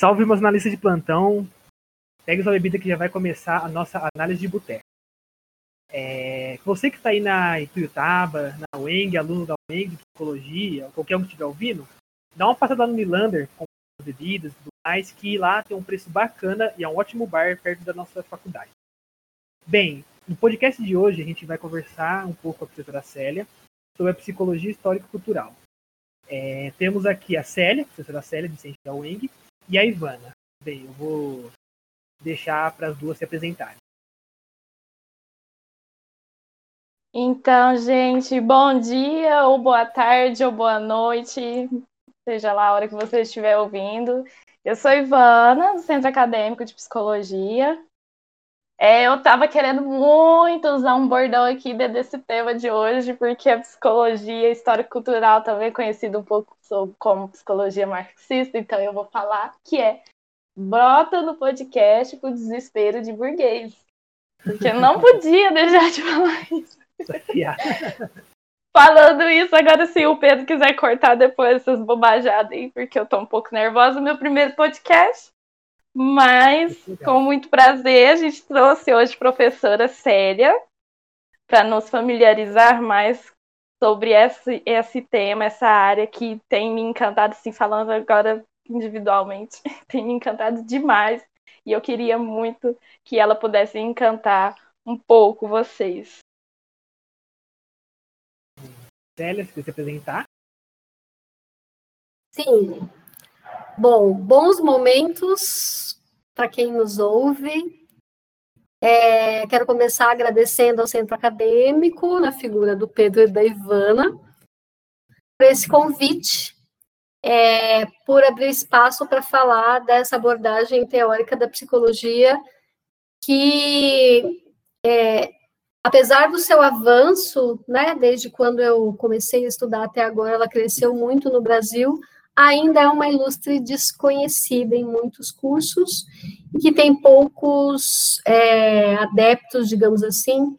Salve meus analistas de plantão. Pegue sua bebida que já vai começar a nossa análise de boteco. É, você que está aí na Ituiutaba, na UENG, aluno da UENG de psicologia, qualquer um que estiver ouvindo, dá uma passada no Milander com bebidas e tudo mais, que lá tem um preço bacana e é um ótimo bar perto da nossa faculdade. Bem, no podcast de hoje a gente vai conversar um pouco com a professora Célia sobre a psicologia histórico-cultural. É, temos aqui a Célia, professora Célia, docente da UENG, e a Ivana. Bem, eu vou deixar para as duas se apresentarem. Então, gente, bom dia, ou boa tarde, ou boa noite, seja lá a hora que você estiver ouvindo. Eu sou Ivana, do Centro Acadêmico de Psicologia. É, eu estava querendo muito usar um bordão aqui desse tema de hoje, porque a psicologia histórico-cultural também é conhecida um pouco como psicologia marxista, então eu vou falar que é brota no podcast com desespero de burguês. Porque eu não podia deixar de falar isso. Falando isso, agora se o Pedro quiser cortar depois essas bobajadas aí, porque eu tô um pouco nervosa meu primeiro podcast. Mas, com muito prazer, a gente trouxe hoje a professora Célia para nos familiarizar mais sobre esse, esse tema, essa área que tem me encantado, assim, falando agora individualmente, tem me encantado demais. E eu queria muito que ela pudesse encantar um pouco vocês. Célia, se você apresentar. Sim. Bom, bons momentos para quem nos ouve. É, quero começar agradecendo ao Centro Acadêmico, na figura do Pedro e da Ivana, por esse convite, é, por abrir espaço para falar dessa abordagem teórica da psicologia que é, apesar do seu avanço, né, desde quando eu comecei a estudar até agora, ela cresceu muito no Brasil, ainda é uma ilustre desconhecida em muitos cursos, e que tem poucos é, adeptos, digamos assim,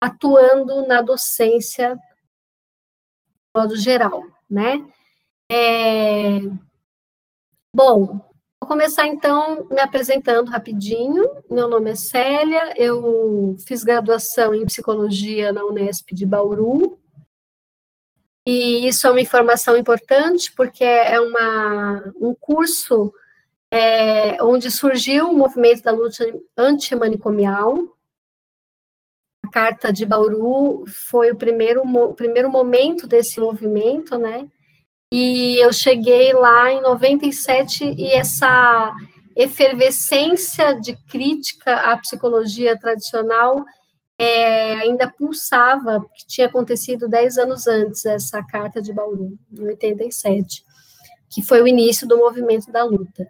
atuando na docência de modo geral, né? É, bom, Vou começar então me apresentando rapidinho. Meu nome é Célia, eu fiz graduação em psicologia na Unesp de Bauru. E isso é uma informação importante porque é uma, um curso é, onde surgiu o movimento da luta antimanicomial. A Carta de Bauru foi o primeiro, o primeiro momento desse movimento, né? E eu cheguei lá em 97 e essa efervescência de crítica à psicologia tradicional é, ainda pulsava, que tinha acontecido dez anos antes, essa carta de Bauru, em 87, que foi o início do movimento da luta.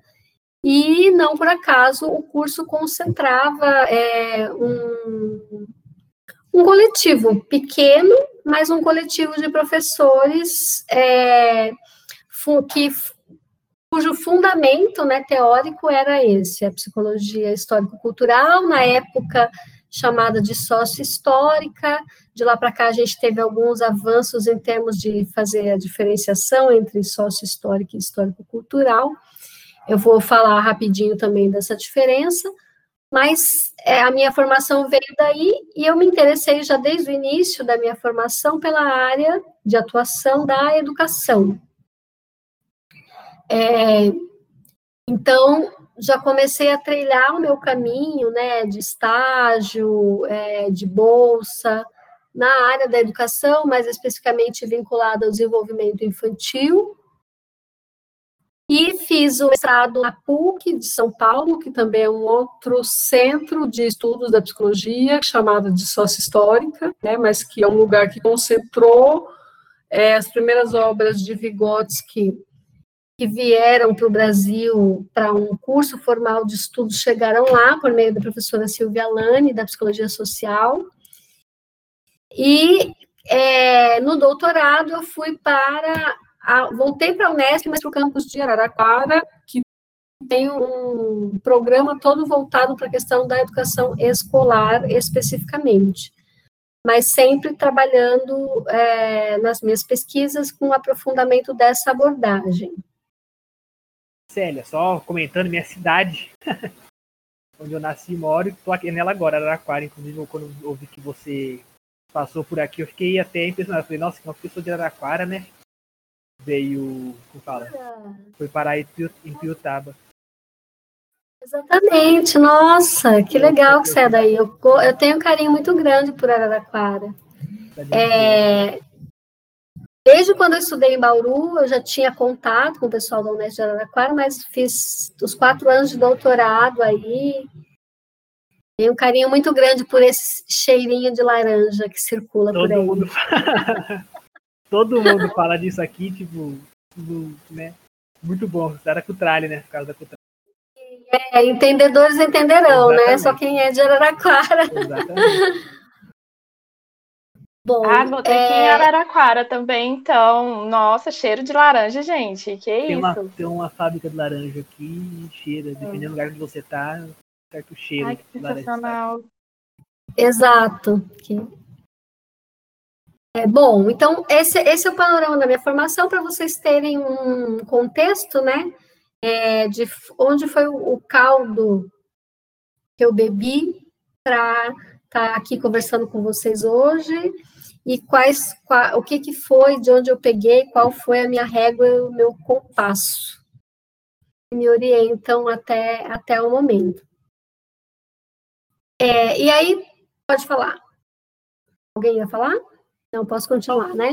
E, não por acaso, o curso concentrava é, um, um coletivo pequeno, mas um coletivo de professores é, que cujo fundamento né, teórico era esse, a psicologia histórico-cultural, na época chamada de sócio-histórica, de lá para cá a gente teve alguns avanços em termos de fazer a diferenciação entre sócio-histórico e histórico-cultural, eu vou falar rapidinho também dessa diferença, mas é, a minha formação veio daí e eu me interessei já desde o início da minha formação pela área de atuação da educação. É, então, já comecei a trilhar o meu caminho, né, de estágio, é, de bolsa, na área da educação, mais especificamente vinculada ao desenvolvimento infantil, e fiz o mestrado na PUC de São Paulo, que também é um outro centro de estudos da psicologia, chamado de Sócio Histórica, né, mas que é um lugar que concentrou é, as primeiras obras de Vygotsky que vieram para o Brasil para um curso formal de estudos chegaram lá por meio da professora Silvia Lani, da Psicologia Social. E é, no doutorado eu fui para a, voltei para a Unesp, mas para o campus de Araraquara, que tem um programa todo voltado para a questão da educação escolar especificamente, mas sempre trabalhando é, nas minhas pesquisas com o aprofundamento dessa abordagem. Célia, só comentando minha cidade, onde eu nasci e moro, tô aqui nela agora, Araraquara. Inclusive, quando eu ouvi que você passou por aqui, eu fiquei até impressionado. Eu falei, nossa, uma pessoa de Araraquara, né? Veio, como fala? Foi parar em Piutaba. Exatamente, nossa, que legal que você é daí. Eu, eu tenho um carinho muito grande por Araraquara. É, desde quando eu estudei em Bauru, eu já tinha contato com o pessoal da Unesco de Araraquara, mas fiz os quatro anos de doutorado aí. Tenho um carinho muito grande por esse cheirinho de laranja que circula Todo por aí. Mundo. Todo mundo fala disso aqui, tipo, né? Muito bom. Era Cutralha, né? Por causa da Cutralha. É, entendedores entenderão, Exatamente. né? Só quem é de Araraquara. Exatamente. Bom, ah, vou ter é... que ir em Araraquara também, então. Nossa, cheiro de laranja, gente. Que tem isso? Uma, tem uma fábrica de laranja aqui cheira, dependendo do lugar onde você tá, certo cheiro. Ai, que sensacional. Exato. É, bom, então esse, esse é o panorama da minha formação para vocês terem um contexto, né? é, de onde foi o, o caldo que eu bebi para estar tá aqui conversando com vocês hoje e quais, qual, o que, que foi, de onde eu peguei, qual foi a minha régua e o meu compasso me orientam até, até o momento. É, e aí, pode falar. Alguém ia falar? Não, posso continuar, né?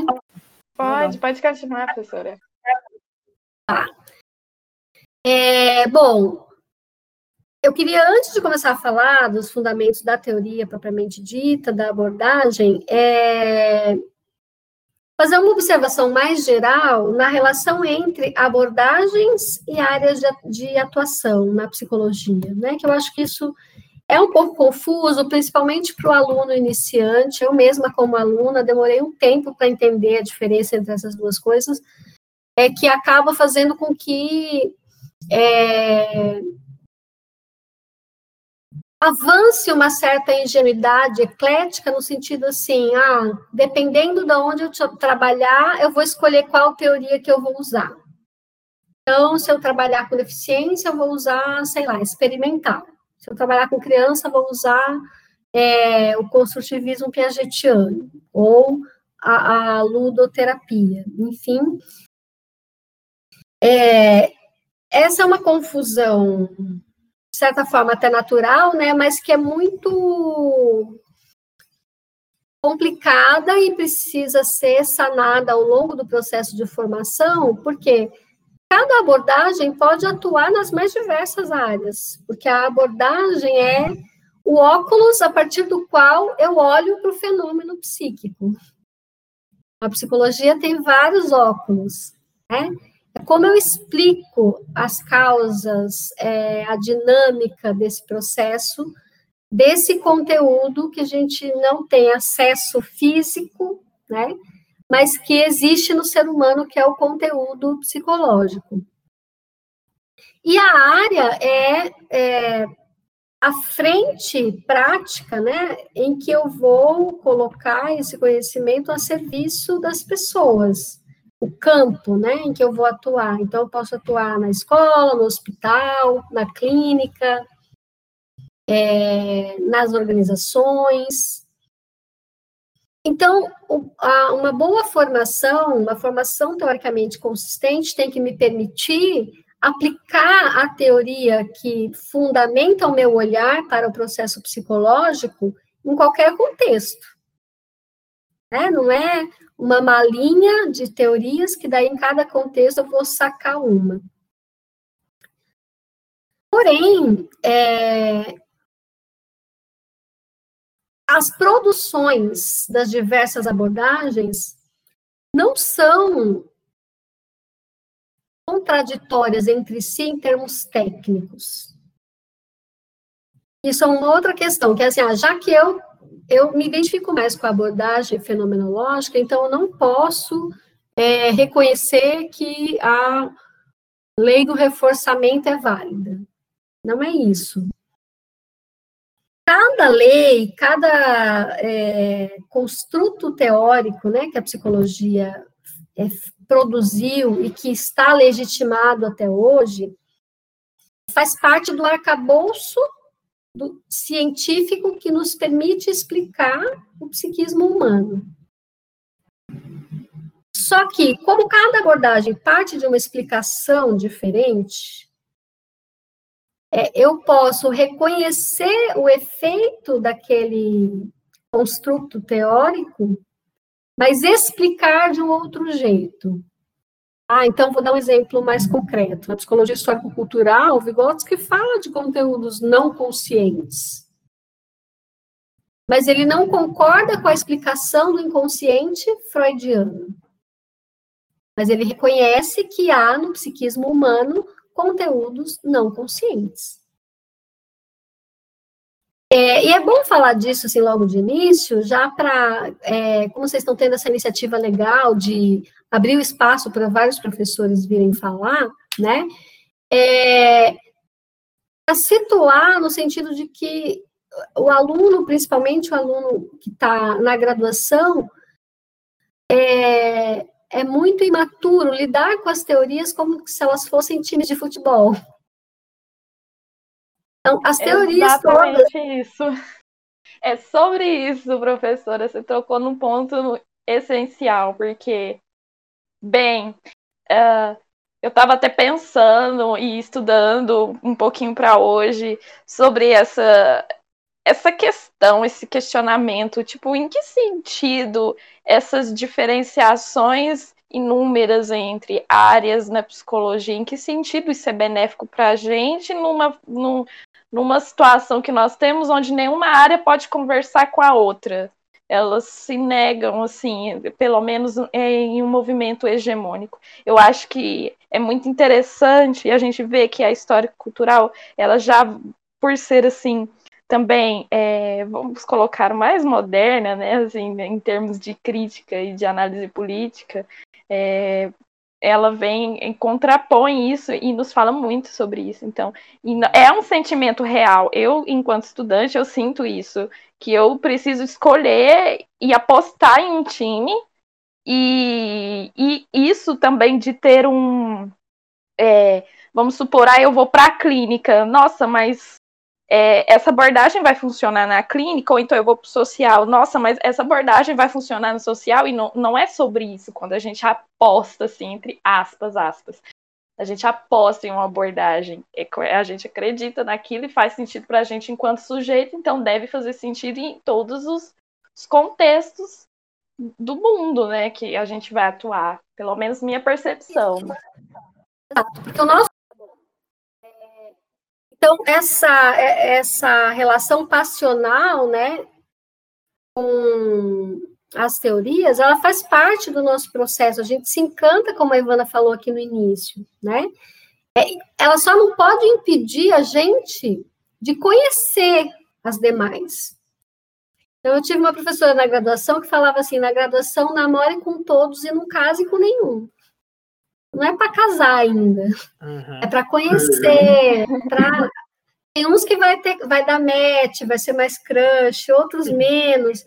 Pode, pode continuar, professora. Tá. É, bom, eu queria, antes de começar a falar dos fundamentos da teoria propriamente dita, da abordagem, é, fazer uma observação mais geral na relação entre abordagens e áreas de, atuação na psicologia, né? Que eu acho que isso é um pouco confuso, principalmente para o aluno iniciante. Eu mesma, como aluna, demorei um tempo para entender a diferença entre essas duas coisas, é que acaba fazendo com que é, avance uma certa ingenuidade eclética no sentido assim, ah, dependendo de onde eu trabalhar, eu vou escolher qual teoria que eu vou usar. Então, se eu trabalhar com deficiência, eu vou usar, sei lá, experimental. Se eu trabalhar com criança, vou usar é, o construtivismo piagetiano ou a, a ludoterapia. Enfim, é, essa é uma confusão, certa forma, até natural, né, mas que é muito complicada e precisa ser sanada ao longo do processo de formação, porque cada abordagem pode atuar nas mais diversas áreas, porque a abordagem é o óculos a partir do qual eu olho para o fenômeno psíquico. A psicologia tem vários óculos, né? Como eu explico as causas, é, a dinâmica desse processo, desse conteúdo que a gente não tem acesso físico, né? Mas que existe no ser humano, que é o conteúdo psicológico. E a área é, é a frente prática, né, em que eu vou colocar esse conhecimento a serviço das pessoas o campo, né, em que eu vou atuar. Então, eu posso atuar na escola, no hospital, na clínica, é, nas organizações. Então, uma boa formação, uma formação teoricamente consistente, tem que me permitir aplicar a teoria que fundamenta o meu olhar para o processo psicológico em qualquer contexto. Né? Não é uma malinha de teorias que daí em cada contexto eu vou sacar uma. Porém, é, as produções das diversas abordagens não são contraditórias entre si em termos técnicos. Isso é uma outra questão, que é assim, ah, já que eu eu me identifico mais com a abordagem fenomenológica, então eu não posso é, reconhecer que a lei do reforçamento é válida. Não é isso. Cada lei, cada é, construto teórico né, que a psicologia é, produziu e que está legitimado até hoje, faz parte do arcabouço do científico que nos permite explicar o psiquismo humano. Só que, como cada abordagem parte de uma explicação diferente, é, eu posso reconhecer o efeito daquele construto teórico, mas explicar de um outro jeito. Ah, então vou dar um exemplo mais concreto. Na psicologia histórico-cultural, Vygotsky fala de conteúdos não conscientes. Mas ele não concorda com a explicação do inconsciente freudiano. Mas ele reconhece que há no psiquismo humano conteúdos não conscientes. É, e é bom falar disso assim logo de início, já para, é, como vocês estão tendo essa iniciativa legal de abrir o espaço para vários professores virem falar, né? É, a situar no sentido de que o aluno, principalmente o aluno que está na graduação, é, é muito imaturo lidar com as teorias como se elas fossem times de futebol. Então, as teorias Exatamente todas... isso. É sobre isso, professora. Você trocou num ponto essencial, porque, bem, uh, eu estava até pensando e estudando um pouquinho para hoje sobre essa essa questão, esse questionamento, tipo, em que sentido essas diferenciações inúmeras entre áreas na psicologia, em que sentido isso é benéfico para a gente numa, num, numa situação que nós temos onde nenhuma área pode conversar com a outra. Elas se negam, assim, pelo menos em um movimento hegemônico. Eu acho que é muito interessante e a gente vê que a história cultural, ela já, por ser assim, também, é, vamos colocar mais moderna, né, assim, em termos de crítica e de análise política, é, ela vem contrapõe isso e nos fala muito sobre isso. Então, é um sentimento real. Eu, enquanto estudante, eu sinto isso, que eu preciso escolher e apostar em um time. E, e isso também de ter um, é, vamos supor, ah, eu vou para a clínica. Nossa, mas é, essa abordagem vai funcionar na clínica, ou então eu vou para o social, nossa, mas essa abordagem vai funcionar no social, e não, não é sobre isso, quando a gente aposta, assim, entre aspas, aspas. A gente aposta em uma abordagem, é a gente acredita naquilo e faz sentido para a gente enquanto sujeito, então deve fazer sentido em todos os, os contextos do mundo, né, que a gente vai atuar, pelo menos minha percepção. Exato, porque o nosso então, essa, é, essa relação passional, né, com as teorias, ela faz parte do nosso processo. A gente se encanta, como a Ivana falou aqui no início, né? É, ela só não pode impedir a gente de conhecer as demais. Então, eu tive uma professora na graduação que falava assim: na graduação, namore com todos e não case com nenhum não é para casar ainda, uhum. é para conhecer, pra... tem uns que vai ter, vai dar match, vai ser mais crush, outros menos,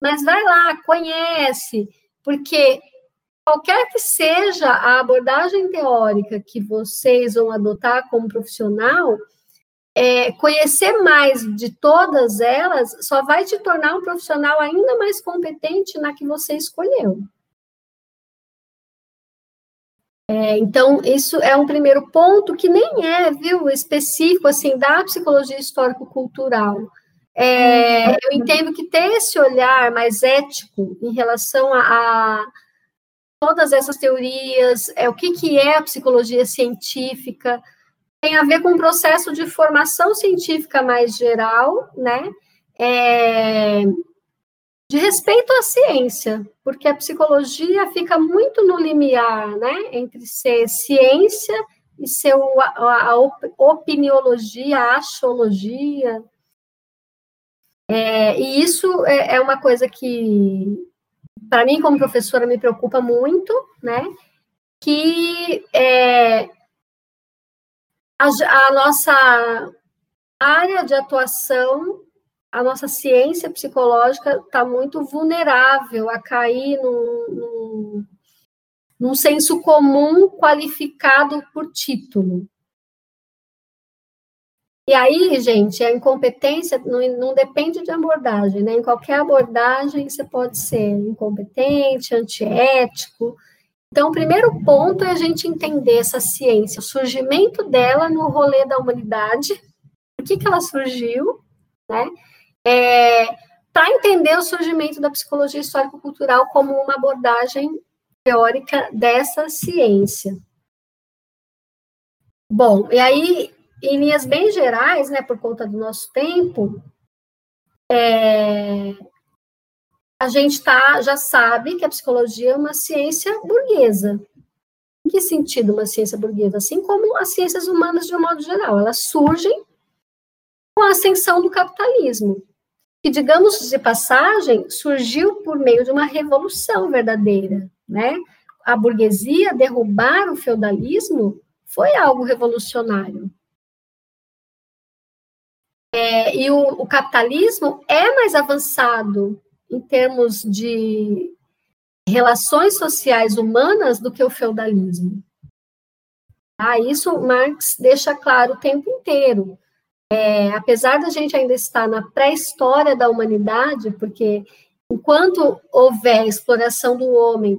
mas vai lá, conhece, porque qualquer que seja a abordagem teórica que vocês vão adotar como profissional, é, conhecer mais de todas elas só vai te tornar um profissional ainda mais competente na que você escolheu. É, então, isso é um primeiro ponto que nem é, viu, específico, assim, da psicologia histórico-cultural. É, eu entendo que ter esse olhar mais ético em relação a, a todas essas teorias, é, o que, que é a psicologia científica, tem a ver com um processo de formação científica mais geral, né? É, de respeito à ciência, porque a psicologia fica muito no limiar, né, entre ser ciência e ser a, a opiniologia, a axiologia. É, e isso é, é uma coisa que, para mim, como professora, me preocupa muito, né, que é, a, a nossa área de atuação a nossa ciência psicológica está muito vulnerável a cair num, num, num senso comum qualificado por título. E aí, gente, a incompetência não, não, depende de abordagem, né? Em qualquer abordagem você pode ser incompetente, antiético. Então, o primeiro ponto é a gente entender essa ciência, o surgimento dela no rolê da humanidade, por que, que ela surgiu, né? É, Para entender o surgimento da psicologia histórico-cultural como uma abordagem teórica dessa ciência. Bom, e aí em linhas bem gerais, né, por conta do nosso tempo, é, a gente tá, já sabe que a psicologia é uma ciência burguesa. Em que sentido uma ciência burguesa? Assim como as ciências humanas de um modo geral, elas surgem com a ascensão do capitalismo. E, digamos de passagem, surgiu por meio de uma revolução verdadeira, né? A burguesia derrubar o feudalismo foi algo revolucionário. É, e o, o, capitalismo é mais avançado em termos de relações sociais humanas do que o feudalismo. Ah, isso Marx deixa claro o tempo inteiro. É, apesar da gente ainda estar na pré-história da humanidade, porque enquanto houver exploração do homem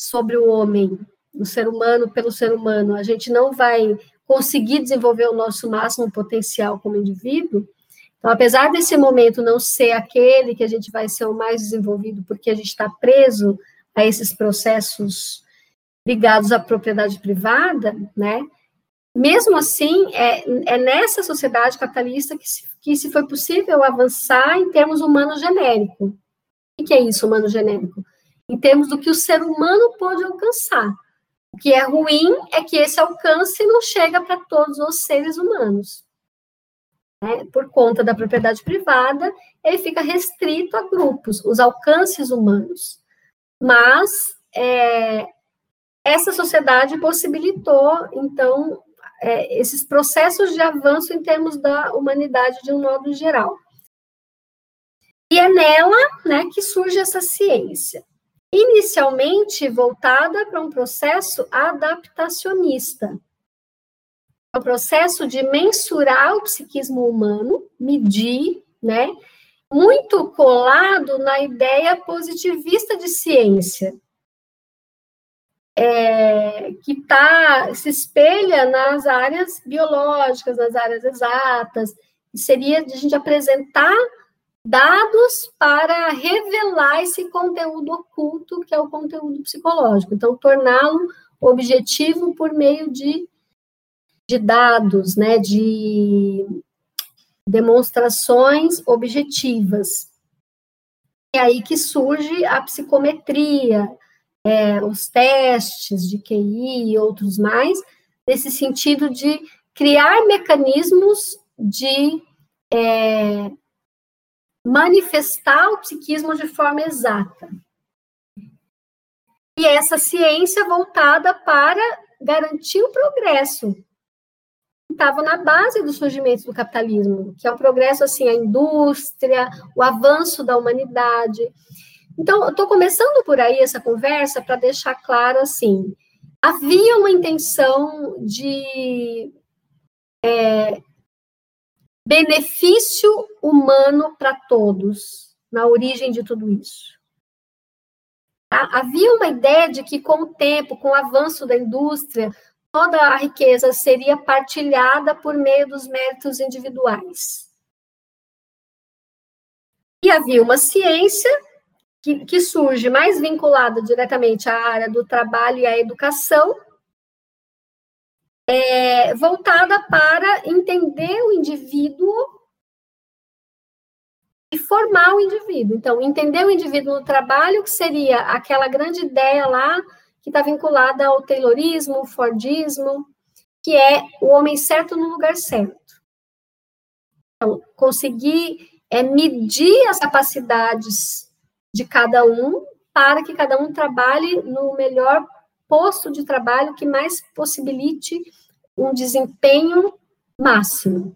sobre o homem, do ser humano pelo ser humano, a gente não vai conseguir desenvolver o nosso máximo potencial como indivíduo. Então, apesar desse momento não ser aquele que a gente vai ser o mais desenvolvido, porque a gente está preso a esses processos ligados à propriedade privada, né? Mesmo assim, é, é nessa sociedade capitalista que se, que se foi possível avançar em termos humanos genérico. O que é isso, humano genérico? Em termos do que o ser humano pode alcançar. O que é ruim é que esse alcance não chega para todos os seres humanos. Né? Por conta da propriedade privada, ele fica restrito a grupos, os alcances humanos. Mas é, essa sociedade possibilitou, então, é, esses processos de avanço em termos da humanidade de um modo geral. E é nela né, que surge essa ciência inicialmente voltada para um processo adaptacionista. É um processo de mensurar o psiquismo humano, medir, né? Muito colado na ideia positivista de ciência, é, que tá, se espelha nas áreas biológicas, nas áreas exatas, seria de a gente apresentar dados para revelar esse conteúdo oculto, que é o conteúdo psicológico. Então, torná-lo objetivo por meio de, de dados, né, de demonstrações objetivas. É aí que surge a psicometria, é, os testes de QI e outros mais, nesse sentido de criar mecanismos de é, manifestar o psiquismo de forma exata. E essa ciência voltada para garantir o progresso. Estava na base do surgimento do capitalismo, que é o progresso, assim, a indústria, o avanço da humanidade. Então, eu estou começando por aí essa conversa para deixar claro, assim, havia uma intenção de é, benefício humano para todos na origem de tudo isso. Tá? Havia uma ideia de que, com o tempo, com o avanço da indústria, toda a riqueza seria partilhada por meio dos méritos individuais. E havia uma ciência que, que surge mais vinculada diretamente à área do trabalho e à educação, é, voltada para entender o indivíduo e formar o indivíduo. Então, entender o indivíduo no trabalho, que seria aquela grande ideia lá que está vinculada ao Taylorismo, Fordismo, que é o homem certo no lugar certo. Então, conseguir é, medir as capacidades de cada um para que cada um trabalhe no melhor posto de trabalho que mais possibilite um desempenho máximo.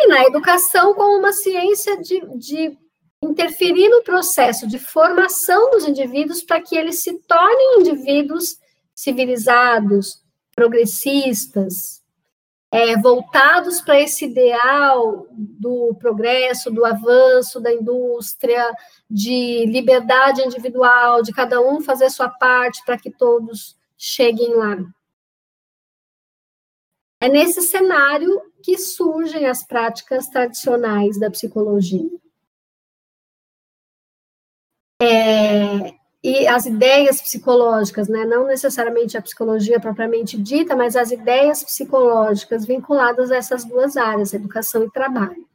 E na educação, como uma ciência de, de interferir no processo de formação dos indivíduos para que eles se tornem indivíduos civilizados, progressistas, é, voltados para esse ideal do progresso, do avanço da indústria, de liberdade individual, de cada um fazer sua parte para que todos cheguem lá. É nesse cenário que surgem as práticas tradicionais da psicologia. É, e as ideias psicológicas, né, não necessariamente a psicologia propriamente dita, mas as ideias psicológicas vinculadas a essas duas áreas, educação e trabalho.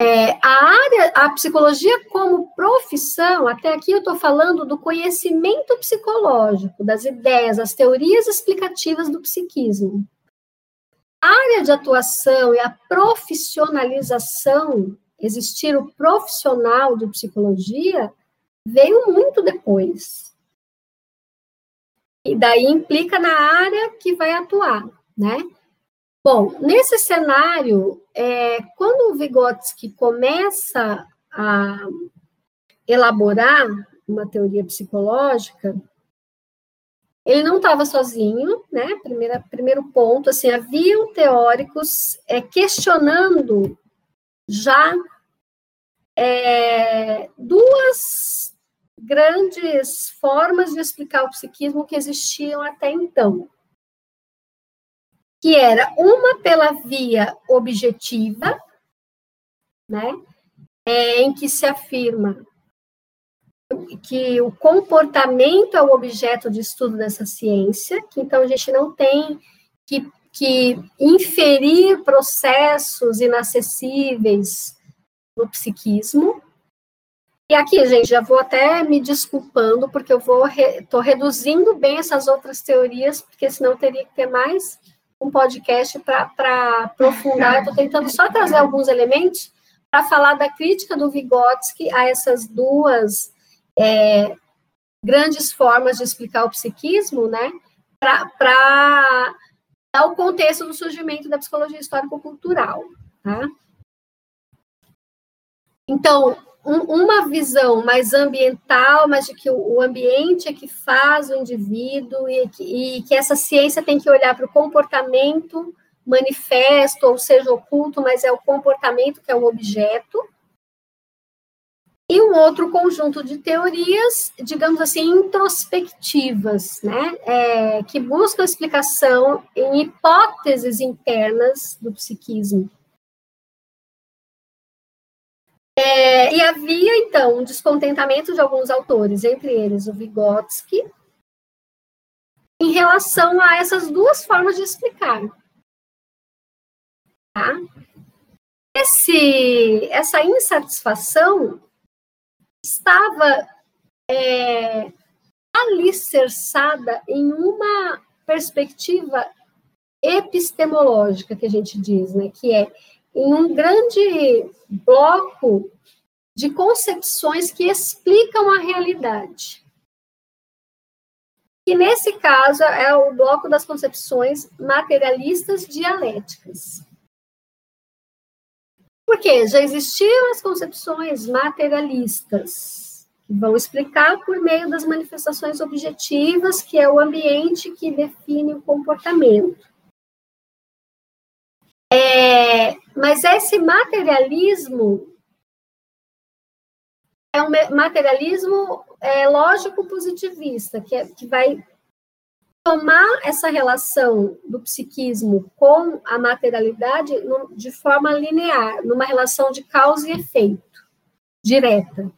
É, a área, a psicologia como profissão, até aqui eu estou falando do conhecimento psicológico, das ideias, as teorias explicativas do psiquismo. A área de atuação e a profissionalização, existir o profissional de psicologia, veio muito depois. E daí implica na área que vai atuar, né? Bom, nesse cenário, é, quando o Vygotsky começa a elaborar uma teoria psicológica, ele não estava sozinho, né? Primeira, primeiro ponto, assim, haviam teóricos é, questionando já é, duas grandes formas de explicar o psiquismo que existiam até então. Que era uma pela via objetiva, né, é, em que se afirma que o comportamento é o objeto de estudo dessa ciência, que então a gente não tem que, que inferir processos inacessíveis no psiquismo, e aqui, gente, já vou até me desculpando, porque eu vou estou re, reduzindo bem essas outras teorias, porque senão teria que ter mais um podcast para aprofundar. Estou tentando só trazer alguns elementos para falar da crítica do Vygotsky a essas duas é, grandes formas de explicar o psiquismo, né? Para dar o contexto do surgimento da psicologia histórico-cultural. Tá? Então, um, uma visão mais ambiental, mas de que o, ambiente é que faz o indivíduo e que, e que essa ciência tem que olhar para o comportamento manifesto, ou seja, oculto, mas é o comportamento que é o objeto. E um outro conjunto de teorias, digamos assim, introspectivas, né, é, que buscam explicação em hipóteses internas do psiquismo. É, e havia, então, um descontentamento de alguns autores, entre eles o Vygotsky, em relação a essas duas formas de explicar. Tá? Esse, essa insatisfação estava é, alicerçada em uma perspectiva epistemológica, que a gente diz, né, que é em um grande bloco de concepções que explicam a realidade. E nesse caso é o bloco das concepções materialistas dialéticas. Porque já existiam as concepções materialistas, que vão explicar por meio das manifestações objetivas, que é o ambiente que define o comportamento. É, mas esse materialismo é um materialismo é, lógico-positivista, que, é, que vai tomar essa relação do psiquismo com a materialidade de forma linear, numa relação de causa e efeito, direta.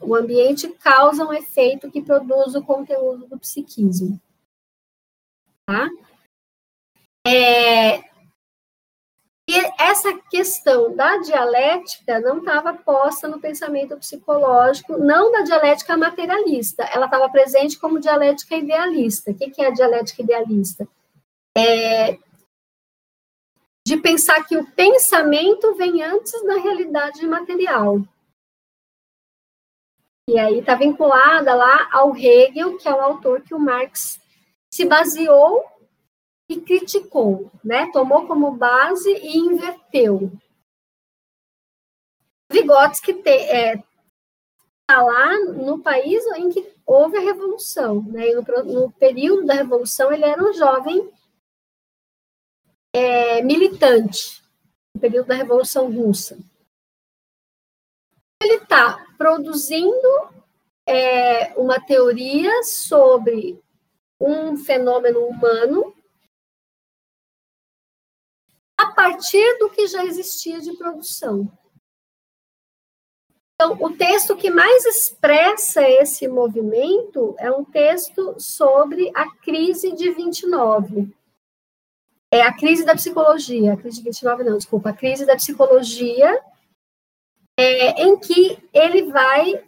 O ambiente causa um efeito que produz o conteúdo do psiquismo. Tá? É, e essa questão da dialética não estava posta no pensamento psicológico, não da dialética materialista, ela estava presente como dialética idealista. O que é a dialética idealista? É de pensar que o pensamento vem antes da realidade material. E aí está vinculada lá ao Hegel, que é o autor que o Marx se baseou e criticou, né? Tomou como base e inverteu. Vygotsky está é, tá lá no país em que houve a revolução, né? No, no, período da revolução ele era um jovem é, militante, no período da Revolução Russa. Ele está produzindo é, uma teoria sobre um fenômeno humano a partir do que já existia de produção. Então, o texto que mais expressa esse movimento é um texto sobre a crise de 29. É a crise da psicologia, a crise de 29 não, desculpa, a crise da psicologia, é, em que ele vai,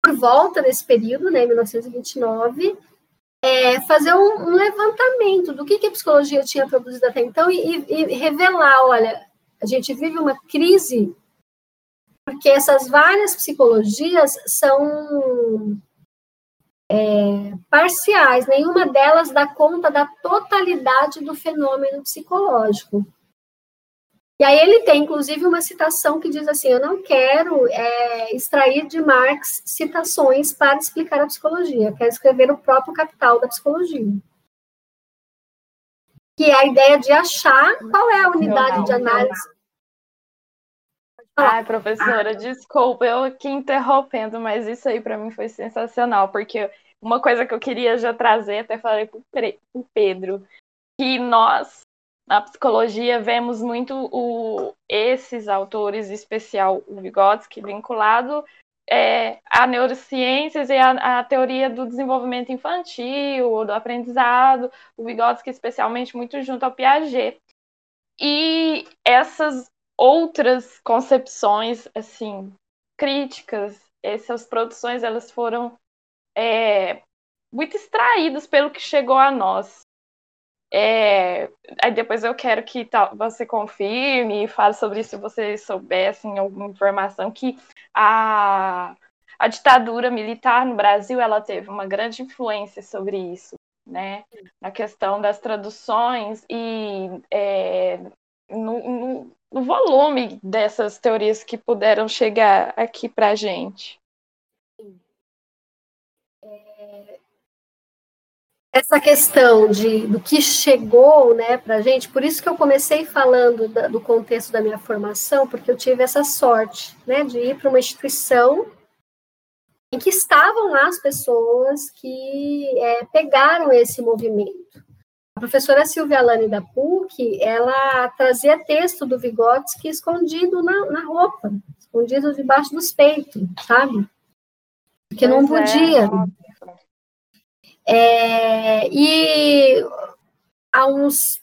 por volta desse período, né, 1929, é, fazer um, um, levantamento do que, que, a psicologia tinha produzido até então e, e, revelar, olha, a gente vive uma crise porque essas várias psicologias são é, parciais, nenhuma delas dá conta da totalidade do fenômeno psicológico. E aí ele tem, inclusive, uma citação que diz assim: Eu não quero é, extrair de Marx citações para explicar a psicologia, quero escrever o próprio capital da psicologia. Que é a ideia de achar qual é a unidade de análise Ai, professora, desculpa, eu aqui interrompendo, mas isso aí para mim foi sensacional, porque uma coisa que eu queria já trazer, até falei para o Pedro, que nós, na psicologia, vemos muito o, esses autores, em especial o Vygotsky, vinculado é, a neurociências e a, a, teoria do desenvolvimento infantil, do aprendizado, o Vygotsky especialmente muito junto ao Piaget. E essas outras concepções assim críticas essas produções elas foram é, muito extraídas pelo que chegou a nós é, aí depois eu quero que você confirme e fale sobre isso se vocês soubessem alguma informação que a, a ditadura militar no Brasil ela teve uma grande influência sobre isso né na questão das traduções e é, no, no, no volume dessas teorias que puderam chegar aqui para gente. É, essa questão de, do que chegou né, para a gente, por isso que eu comecei falando da, do contexto da minha formação, porque eu tive essa sorte né, de ir para uma instituição em que estavam lá as pessoas que é, pegaram esse movimento. A professora Silvia Alane da PUC, ela trazia texto do Vygotsky escondido na, na roupa, escondido debaixo dos peitos, sabe? Porque pois não é. podia. É. É, e há uns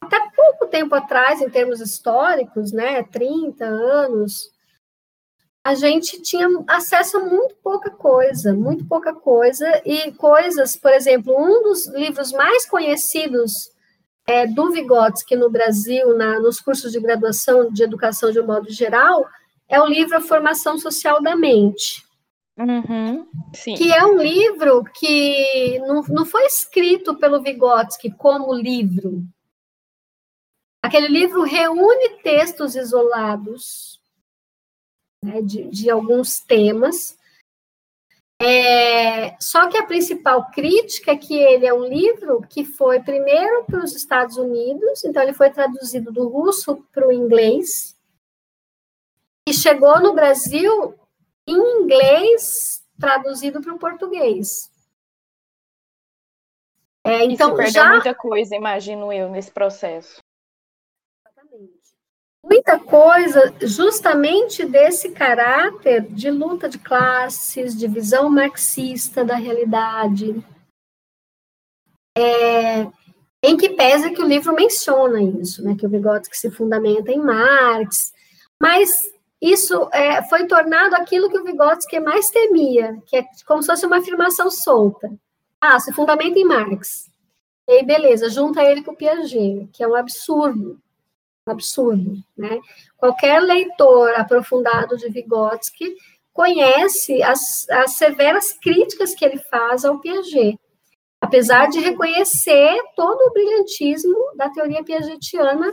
até pouco tempo atrás, em termos históricos, né, 30 anos, a gente tinha acesso a muito pouca coisa, muito pouca coisa, e coisas, por exemplo, um dos livros mais conhecidos é, do Vygotsky no Brasil, na, nos cursos de graduação de educação de um modo geral, é o livro A Formação Social da Mente. Uhum, que é um livro que não, não foi escrito pelo Vygotsky como livro. Aquele livro reúne textos isolados né, de, de alguns temas. É, só que a principal crítica é que ele é um livro que foi primeiro para os Estados Unidos, então ele foi traduzido do russo para o inglês, e chegou no Brasil em inglês, traduzido para o português. É, então, se já muita coisa, imagino eu, nesse processo. Muita coisa justamente desse caráter de luta de classes, de visão marxista da realidade, é, em que pesa que o livro menciona isso, né, que o Vygotsky se fundamenta em Marx, mas isso é, foi tornado aquilo que o Vygotsky mais temia, que é como se fosse uma afirmação solta. Ah, se fundamenta em Marx. E aí, beleza, junta ele com o Piaget, que é um absurdo absurdo, né? Qualquer leitor aprofundado de Vygotsky conhece as, as severas críticas que ele faz ao Piaget, apesar de reconhecer todo o brilhantismo da teoria piagetiana.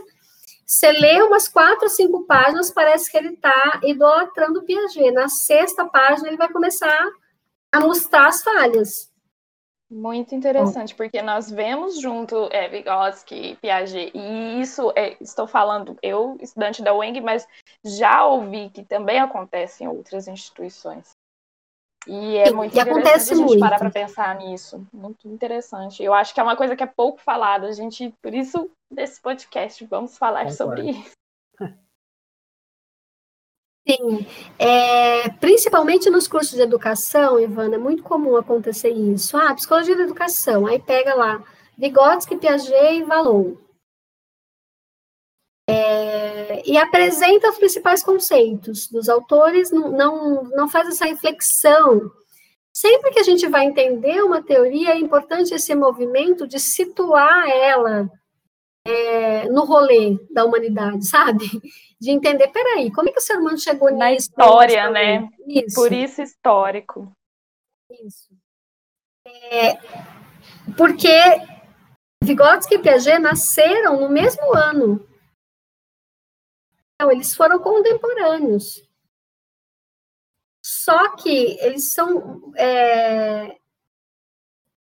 Você lê umas quatro cinco páginas, parece que ele está idolatrando o Piaget. Na sexta página, ele vai começar a mostrar as falhas. Muito interessante, porque nós vemos junto é, Vygotsky, Piaget, e isso, é, estou falando, eu, estudante da UENG, mas já ouvi que também acontece em outras instituições. E é muito e interessante acontece a gente muito. parar para pensar nisso. Muito interessante. Eu acho que é uma coisa que é pouco falada. A gente, por isso, desse podcast, vamos falar Concordo. sobre isso. Sim, é, principalmente nos cursos de educação, Ivana, é muito comum acontecer isso. Ah, psicologia da educação, aí pega lá Vygotsky, Piaget e Vallon. É, e apresenta os principais conceitos dos autores, não, não, não faz essa reflexão. Sempre que a gente vai entender uma teoria, é importante esse movimento de situar ela é, no rolê da humanidade, sabe? De entender, peraí, como é que o ser humano chegou Na nisso? história, né? Isso. Por isso, histórico. Isso. É, porque Vygotsky e Piaget nasceram no mesmo ano. Então, eles foram contemporâneos. Só que eles são é,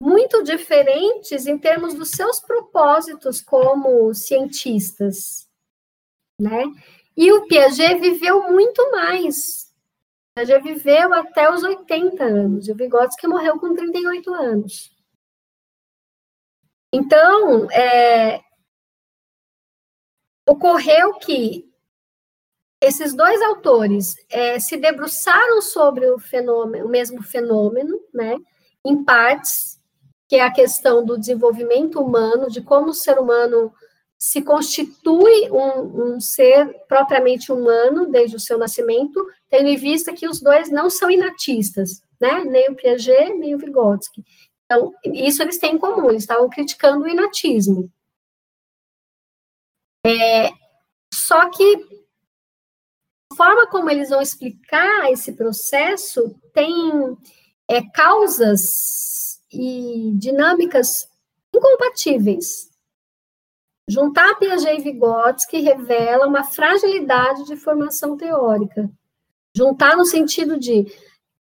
muito diferentes em termos dos seus propósitos como cientistas, né? E o Piaget viveu muito mais. O Piaget viveu até os 80 anos, o Vygotsky morreu com 38 anos. Então, é, ocorreu que esses dois autores é, se debruçaram sobre o fenômeno, o mesmo fenômeno, né, em partes, que é a questão do desenvolvimento humano, de como o ser humano se constitui um, um ser propriamente humano desde o seu nascimento, tendo em vista que os dois não são inatistas, né, nem o Piaget, nem o Vygotsky. Então, isso eles têm em comum, eles estavam criticando o inatismo. É, só que forma como eles vão explicar esse processo tem é, causas e dinâmicas incompatíveis. Juntar Piaget e Vygotsky revela uma fragilidade de formação teórica. Juntar no sentido de,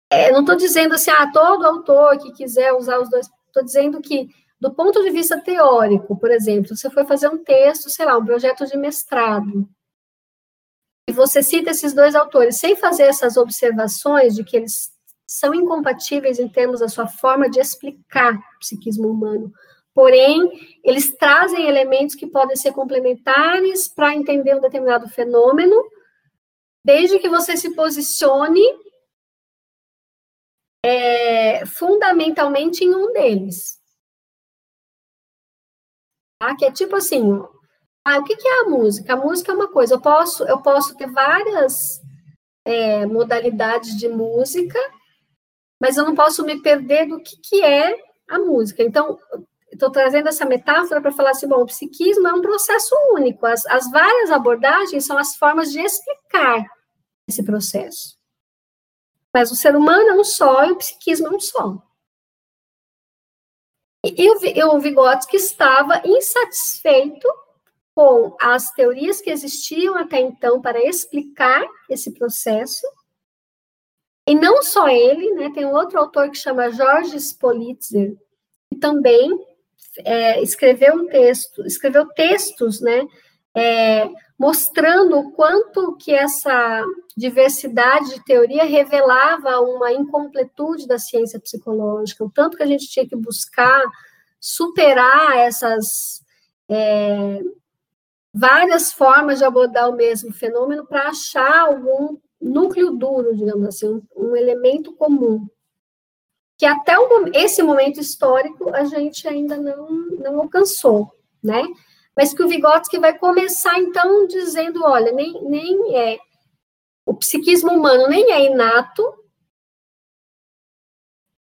é, não estou dizendo assim, ah, todo autor que quiser usar os dois, estou dizendo que, do ponto de vista teórico, por exemplo, você foi fazer um texto, sei lá, um projeto de mestrado, e você cita esses dois autores sem fazer essas observações de que eles são incompatíveis em termos da sua forma de explicar o psiquismo humano. Porém, eles trazem elementos que podem ser complementares para entender um determinado fenômeno, desde que você se posicione é, fundamentalmente em um deles. Tá? Que é tipo assim, ah, o que, que é a música? A música é uma coisa, eu posso, eu posso ter várias é, modalidades de música, mas eu não posso me perder do que, que é a música. Então, estou trazendo essa metáfora para falar assim, bom, o psiquismo é um processo único, as, as várias abordagens são as formas de explicar esse processo. Mas o ser humano é um só e o psiquismo é um só. E, e o, o Vygotsky estava insatisfeito com as teorias que existiam até então para explicar esse processo. E não só ele, né, tem um outro autor que chama George Spolitzer, que também é, escreveu um texto, escreveu textos, né, é, mostrando o quanto que essa diversidade de teoria revelava uma incompletude da ciência psicológica, o tanto que a gente tinha que buscar superar essas é, várias formas de abordar o mesmo fenômeno para achar algum núcleo duro, digamos assim, um, um elemento comum. Que até o, esse momento histórico a gente ainda não, não alcançou, né? Mas que o Vygotsky vai começar, então, dizendo, olha, nem, nem é, o psiquismo humano nem é inato,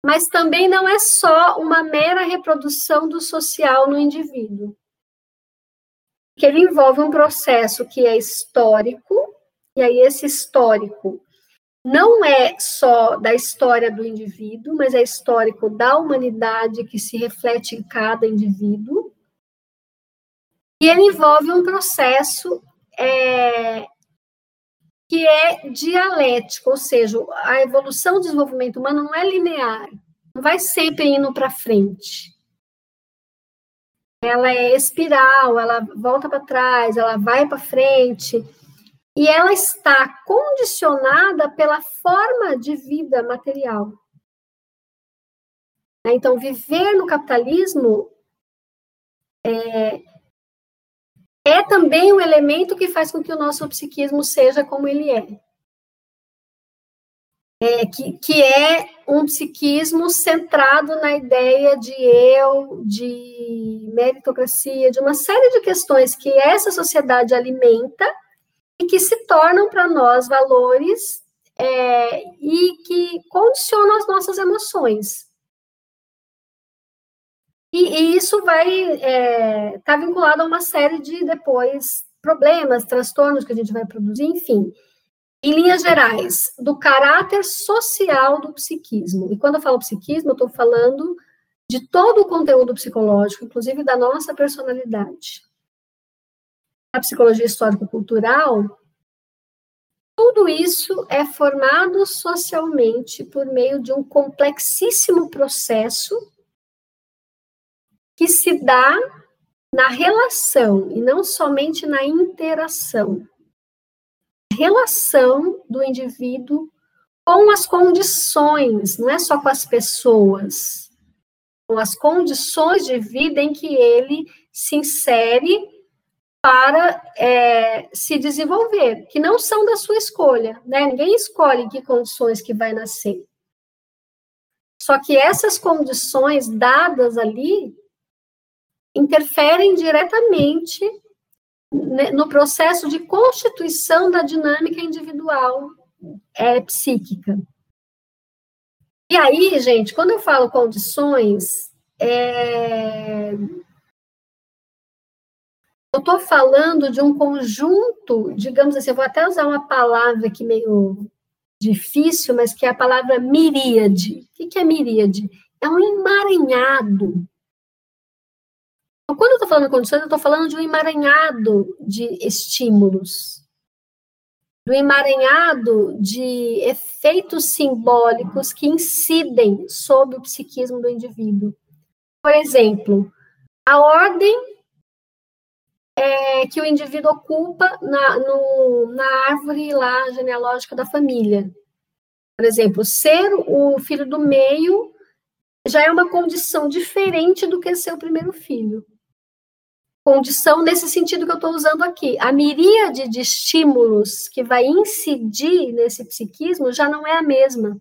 mas também não é só uma mera reprodução do social no indivíduo que ele envolve um processo que é histórico, e aí esse histórico não é só da história do indivíduo, mas é histórico da humanidade que se reflete em cada indivíduo. E ele envolve um processo é, que é dialético, ou seja, a evolução do desenvolvimento humano não é linear, não vai sempre indo para frente. Ela é espiral, ela volta para trás, ela vai para frente, e ela está condicionada pela forma de vida material. Então, viver no capitalismo é, é também um elemento que faz com que o nosso psiquismo seja como ele é. É que, que é um psiquismo centrado na ideia de eu, de meritocracia, de uma série de questões que essa sociedade alimenta e que se tornam para nós valores é, e que condicionam as nossas emoções. E, e isso vai estar é, tá vinculado a uma série de, depois, problemas, transtornos que a gente vai produzir, enfim. Em linhas gerais, do caráter social do psiquismo. E quando eu falo psiquismo, eu estou falando de todo o conteúdo psicológico, inclusive da nossa personalidade. A psicologia histórico-cultural, tudo isso é formado socialmente por meio de um complexíssimo processo que se dá na relação e não somente na interação. Relação do indivíduo com as condições, não é só com as pessoas, com as condições de vida em que ele se insere para é, se desenvolver, que não são da sua escolha, né? Ninguém escolhe que condições que vai nascer. Só que essas condições dadas ali interferem diretamente no processo de constituição da dinâmica individual é, psíquica. E aí, gente, quando eu falo condições, é... eu estou falando de um conjunto, digamos assim, eu vou até usar uma palavra aqui meio difícil, mas que é a palavra miríade. O que é miríade? É um emaranhado então, quando eu estou falando condições, eu estou falando de um emaranhado de estímulos, do emaranhado de efeitos simbólicos que incidem sobre o psiquismo do indivíduo. Por exemplo, a ordem é, que o indivíduo ocupa na, no, na árvore lá genealógica da família. Por exemplo, ser o filho do meio já é uma condição diferente do que ser o primeiro filho condição nesse sentido que eu estou usando aqui. A miríade de estímulos que vai incidir nesse psiquismo já não é a mesma.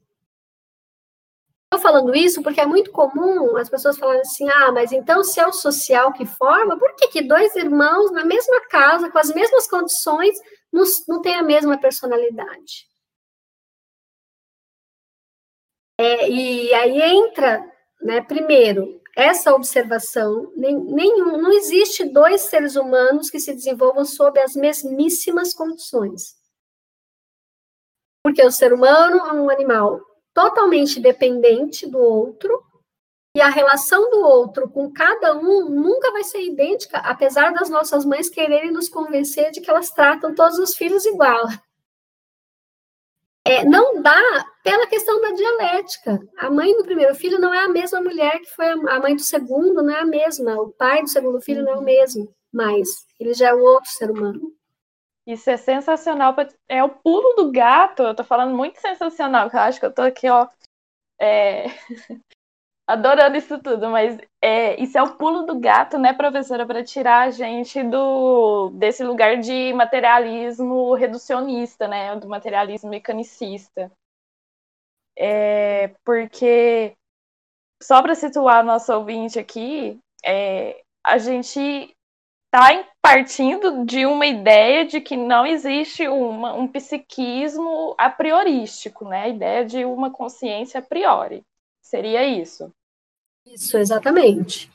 Estou falando isso porque é muito comum as pessoas falarem assim: ah, mas então se é o social que forma, por que, que dois irmãos na mesma casa, com as mesmas condições, não, não têm a mesma personalidade? É, e aí entra, né, primeiro, essa observação, nem, nenhum, não existe dois seres humanos que se desenvolvam sob as mesmíssimas condições. Porque o ser humano é um animal totalmente dependente do outro, e a relação do outro com cada um nunca vai ser idêntica, apesar das nossas mães quererem nos convencer de que elas tratam todos os filhos igual é, não dá pela questão da dialética. A mãe do primeiro filho não é a mesma mulher que foi a mãe do segundo, não é a mesma. O pai do segundo filho não é o mesmo, mas ele já é um outro ser humano. Isso é sensacional. É o pulo do gato. Eu tô falando muito sensacional, que eu acho que eu tô aqui, ó. É... adorando isso tudo, mas é, isso é o pulo do gato, né, professora, para tirar a gente do desse lugar de materialismo reducionista, né, do materialismo mecanicista. É, porque só para situar nosso ouvinte aqui, é, a gente está partindo de uma ideia de que não existe uma, um psiquismo a priorístico, né? A ideia de uma consciência a priori. Seria isso. Isso, exatamente.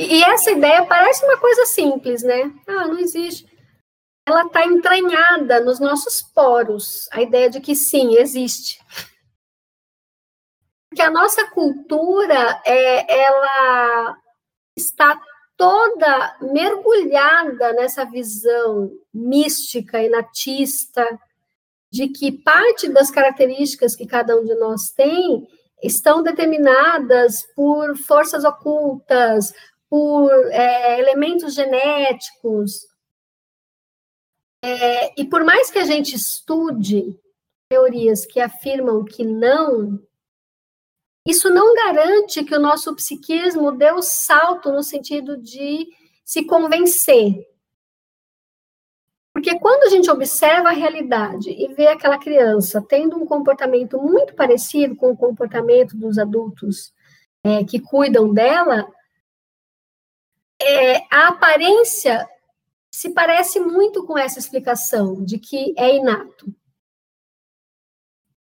E essa ideia parece uma coisa simples, né? Ah, não existe. Ela está entranhada nos nossos poros, a ideia de que sim, existe. Porque a nossa cultura, é, ela está toda mergulhada nessa visão mística e natista de que parte das características que cada um de nós tem estão determinadas por forças ocultas, por é, elementos genéticos. É, e por mais que a gente estude teorias que afirmam que não, isso não garante que o nosso psiquismo dê o salto no sentido de se convencer. Porque quando a gente observa a realidade e vê aquela criança tendo um comportamento muito parecido com o comportamento dos adultos é, que cuidam dela, é, a aparência se parece muito com essa explicação de que é inato.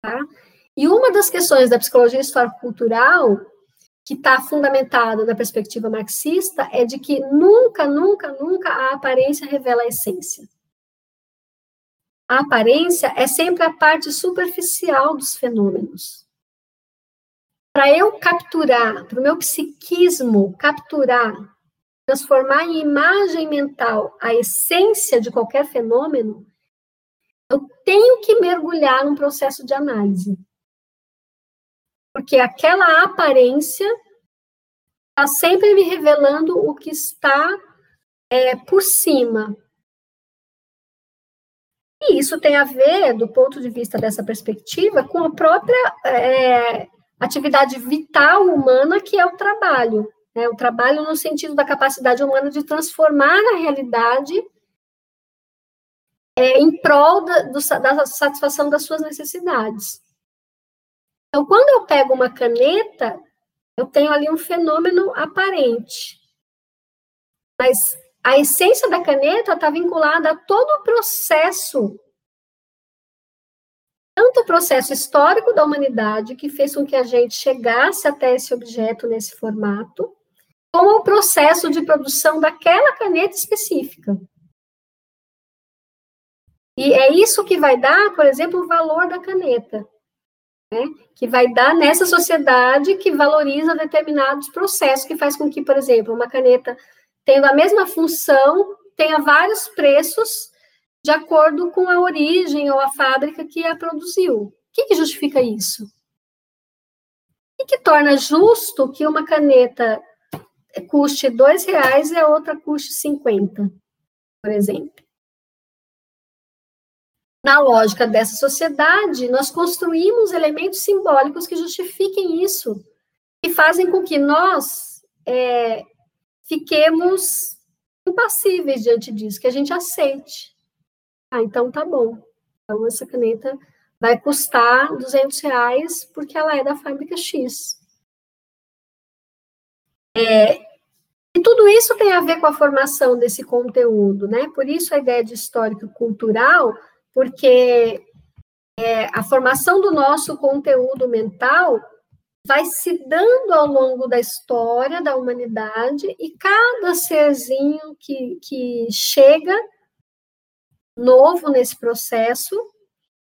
Tá? E uma das questões da psicologia histórico-cultural que está fundamentada na perspectiva marxista é de que nunca, nunca, nunca a aparência revela a essência. A aparência é sempre a parte superficial dos fenômenos. Para eu capturar, para o meu psiquismo capturar, transformar em imagem mental a essência de qualquer fenômeno, eu tenho que mergulhar num processo de análise porque aquela aparência está sempre me revelando o que está é, por cima. E isso tem a ver, do ponto de vista dessa perspectiva, com a própria é, atividade vital humana, que é o trabalho. Né? O trabalho no sentido da capacidade humana de transformar a realidade é, em prol da, do, da satisfação das suas necessidades. Então, quando eu pego uma caneta, eu tenho ali um fenômeno aparente. Mas a essência da caneta está vinculada a todo o processo, tanto o processo histórico da humanidade, que fez com que a gente chegasse até esse objeto nesse formato, como o processo de produção daquela caneta específica. E é isso que vai dar, por exemplo, o valor da caneta né, que vai dar nessa sociedade que valoriza determinados processos, que faz com que, por exemplo, uma caneta tendo a mesma função, tenha vários preços de acordo com a origem ou a fábrica que a produziu. O que, que justifica isso? O que, que torna justo que uma caneta custe dois reais e a outra custe 50, por exemplo? na lógica dessa sociedade, nós construímos elementos simbólicos que justifiquem isso e fazem com que nós é, fiquemos impassíveis diante disso, que a gente aceite. Ah, então tá bom. Então essa caneta vai custar 200 reais porque ela é da fábrica X. É, e tudo isso tem a ver com a formação desse conteúdo, né? Por isso a ideia de histórico cultural porque é, a formação do nosso conteúdo mental vai se dando ao longo da história da humanidade e cada serzinho que, que chega novo nesse processo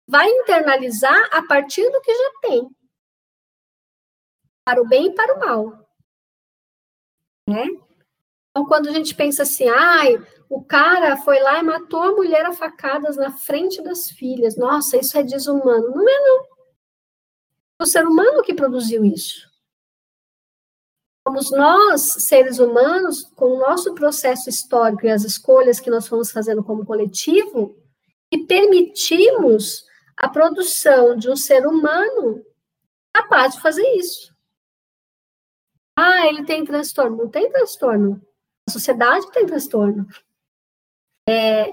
vai internalizar a partir do que já tem, para o bem e para o mal. Né? Então, quando a gente pensa assim, ai, o cara foi lá e matou a mulher a facadas na frente das filhas. Nossa, isso é desumano. Não é, não. É o ser humano que produziu isso. Somos nós, seres humanos, com o nosso processo histórico e as escolhas que nós fomos fazendo como coletivo, que permitimos a produção de um ser humano capaz de fazer isso. Ah, ele tem transtorno. Não tem transtorno. A sociedade tem transtorno. É,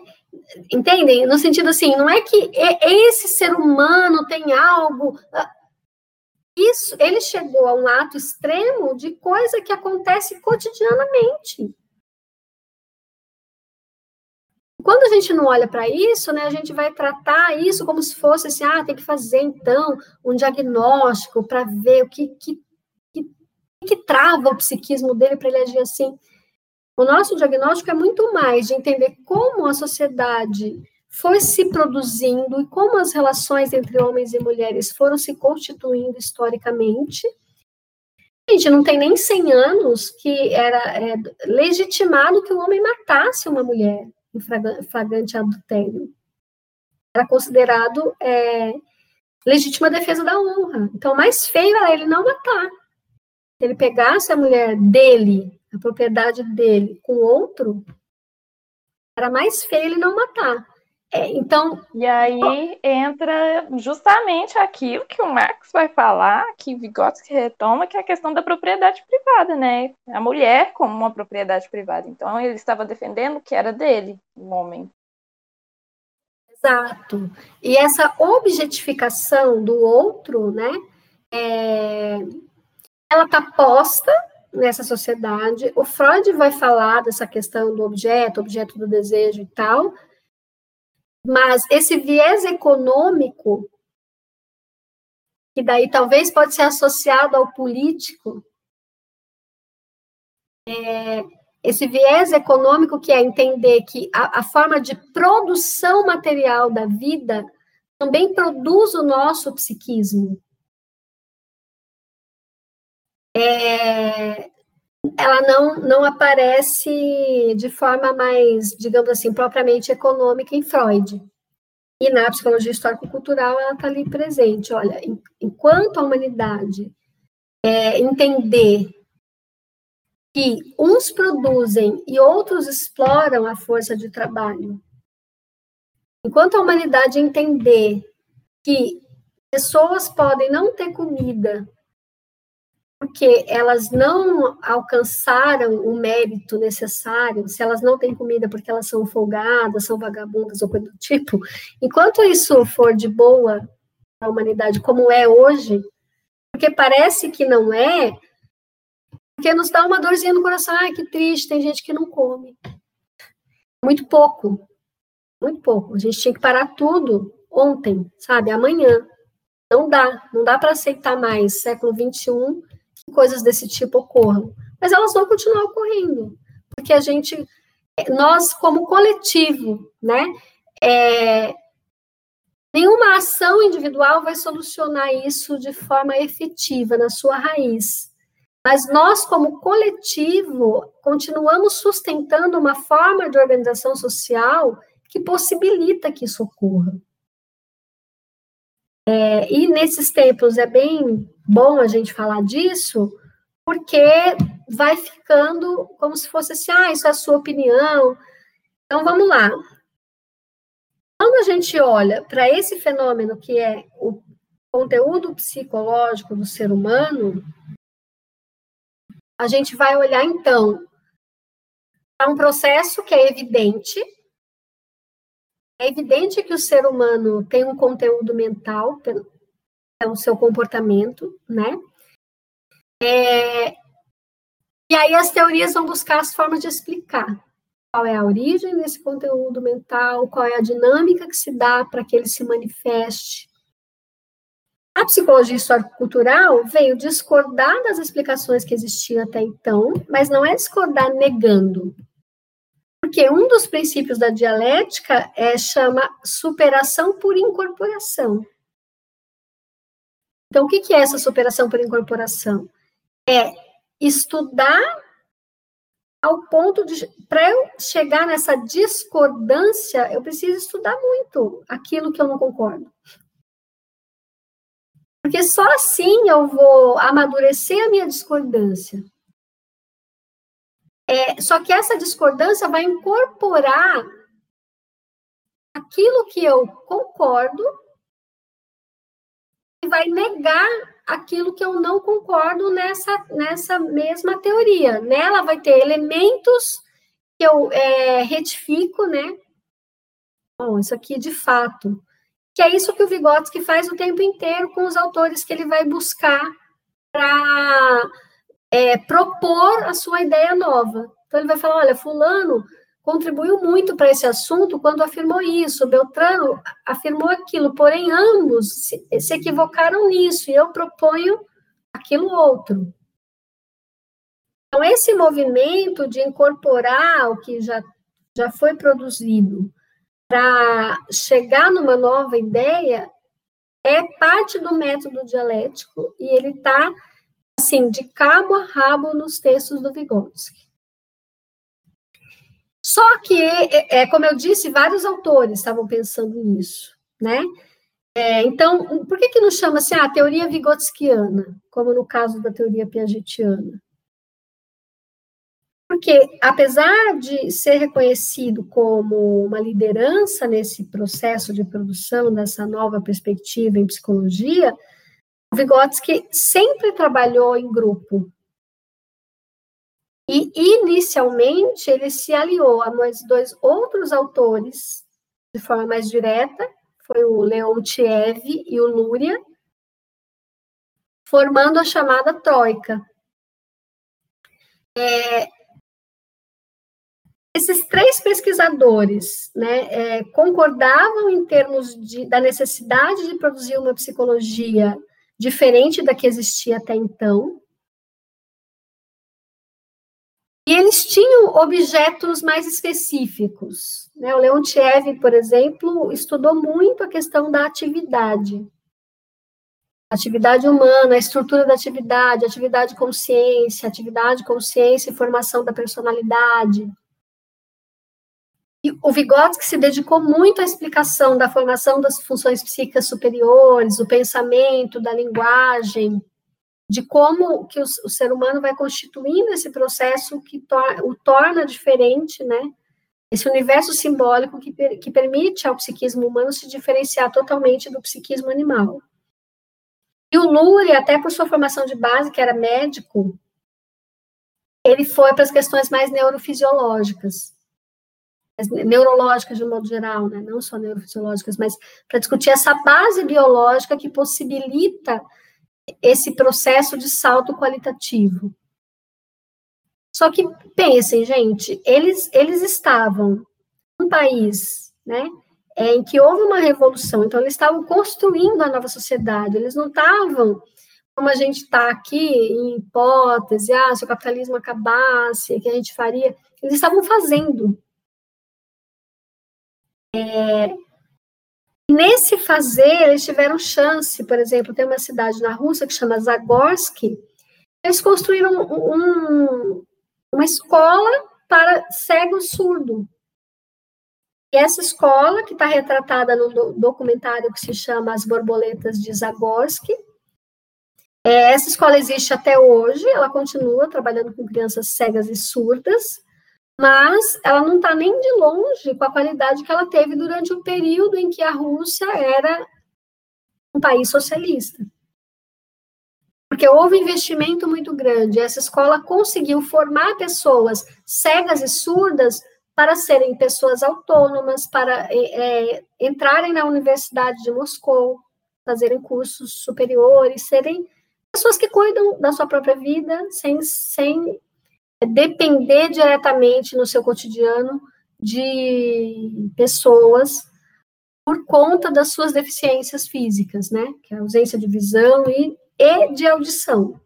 entendem? No sentido assim, não é que esse ser humano tem algo. Ah, isso, ele chegou a um ato extremo de coisa que acontece cotidianamente. Quando a gente não olha para isso, né, a gente vai tratar isso como se fosse assim, ah, tem que fazer então um diagnóstico para ver o que, que, que, que trava o psiquismo dele para ele agir assim. O nosso diagnóstico é muito mais de entender como a sociedade foi se produzindo e como as relações entre homens e mulheres foram se constituindo historicamente. Gente, não tem nem 100 anos que era é, legitimado que o homem matasse uma mulher em flagrante adultério. Era considerado é, legítima defesa da honra. Então, mais feio era ele não matar. Se ele pegasse a mulher dele, a propriedade dele, com outro, era mais feio ele não matar. É, então. E aí entra justamente aquilo que o Marx vai falar, que Vygotsky retoma, que é a questão da propriedade privada, né? A mulher como uma propriedade privada. Então ele estava defendendo o que era dele, o homem. Exato. E essa objetificação do outro, né? É, ela está posta nessa sociedade. O Freud vai falar dessa questão do objeto, objeto do desejo e tal mas esse viés econômico, que daí talvez pode ser associado ao político, é, esse viés econômico que é entender que a, a, forma de produção material da vida também produz o nosso psiquismo. É, ela não, não aparece de forma mais, digamos assim, propriamente econômica em Freud. E na psicologia histórico-cultural ela está ali presente. Olha, enquanto a humanidade é, entender que uns produzem e outros exploram a força de trabalho, enquanto a humanidade entender que pessoas podem não ter comida porque elas não alcançaram o mérito necessário, se elas não têm comida porque elas são folgadas, são vagabundas ou coisa do tipo, enquanto isso for de boa para a humanidade como é hoje, porque parece que não é, porque nos dá uma dorzinha no coração, ai, que triste, tem gente que não come. Muito pouco, muito pouco. A gente tinha que parar tudo ontem, sabe, amanhã. Não dá, não dá para aceitar mais século 21 coisas desse tipo ocorram. Mas elas vão continuar ocorrendo, porque a gente, nós como coletivo, né, é, nenhuma ação individual vai solucionar isso de forma efetiva na sua raiz. Mas nós, como coletivo, continuamos sustentando uma forma de organização social que possibilita que isso ocorra. É, e nesses tempos é bem bom a gente falar disso, porque vai ficando como se fosse assim, ah, isso é a sua opinião. Então vamos lá. Quando a gente olha para esse fenômeno que é o conteúdo psicológico do ser humano, a gente vai olhar então para um processo que é evidente, é evidente que o ser humano tem um conteúdo mental pelo, pelo seu comportamento, né? É, e aí as teorias vão buscar as formas de explicar qual é a origem desse conteúdo mental, qual é a dinâmica que se dá para que ele se manifeste. A psicologia histórico-cultural veio discordar das explicações que existiam até então, mas não é discordar negando, porque um dos princípios da dialética é chama superação por incorporação. Então, o que é essa superação por incorporação? É estudar ao ponto de. Para eu chegar nessa discordância, eu preciso estudar muito aquilo que eu não concordo. Porque só assim eu vou amadurecer a minha discordância. É, só que essa discordância vai incorporar aquilo que eu concordo e vai negar aquilo que eu não concordo nessa, nessa mesma teoria. Nela vai ter elementos que eu é, retifico, né? Bom, isso aqui de fato. Que é isso que o Vygotsky faz o tempo inteiro com os autores que ele vai buscar para é, propor a sua ideia nova. Então, ele vai falar: olha, Fulano contribuiu muito para esse assunto quando afirmou isso, Beltrano afirmou aquilo, porém, ambos se, se equivocaram nisso, e eu proponho aquilo outro. Então, esse movimento de incorporar o que já, já foi produzido para chegar numa nova ideia é parte do método dialético e ele está assim, de cabo a rabo nos textos do Vygotsky. Só que, é, é, como eu disse, vários autores estavam pensando nisso, né? É, então, por que, que não chama assim a ah, teoria vigotskiana, como no caso da teoria piagetiana? Porque, apesar de ser reconhecido como uma liderança nesse processo de produção dessa nova perspectiva em psicologia, Vygotsky sempre trabalhou em grupo. E, inicialmente, ele se aliou a mais dois outros autores, de forma mais direta, foi o Leontiev e o Lúria, formando a chamada Troika. É, esses três pesquisadores né, é, concordavam em termos de, da necessidade de produzir uma psicologia diferente da que existia até então. E eles tinham objetos mais específicos. Né? O Leontiev, por exemplo, estudou muito a questão da atividade. Atividade humana, a estrutura da atividade, atividade consciência, atividade consciência e formação da personalidade. O Vygotsky se dedicou muito à explicação da formação das funções psíquicas superiores, do pensamento, da linguagem, de como que o, o ser humano vai constituindo esse processo que o torna diferente, né? Esse universo simbólico que, que permite ao psiquismo humano se diferenciar totalmente do psiquismo animal. E o Lurie, até por sua formação de base, que era médico, ele foi para as questões mais neurofisiológicas neurológicas de um modo geral, né? não só neurofisiológicas, mas para discutir essa base biológica que possibilita esse processo de salto qualitativo. Só que pensem, gente, eles, eles estavam num país, né, em que houve uma revolução, então eles estavam construindo a nova sociedade, eles não estavam como a gente está aqui em hipótese, ah, se o capitalismo acabasse, o que a gente faria? Eles estavam fazendo, é, nesse fazer, eles tiveram chance, por exemplo, tem uma cidade na Rússia que chama Zagorski, eles construíram um, uma escola para cego surdo. E essa escola, que está retratada no documentário que se chama As Borboletas de Zagorski, é, essa escola existe até hoje, ela continua trabalhando com crianças cegas e surdas, mas ela não está nem de longe com a qualidade que ela teve durante o período em que a Rússia era um país socialista. Porque houve investimento muito grande. Essa escola conseguiu formar pessoas cegas e surdas para serem pessoas autônomas, para é, é entrarem na Universidade de Moscou, fazerem cursos superiores, serem pessoas que cuidam da sua própria vida sem, sem depender diretamente no seu cotidiano de pessoas por conta das suas deficiências físicas, né? Que é a ausência de visão e, e de audição.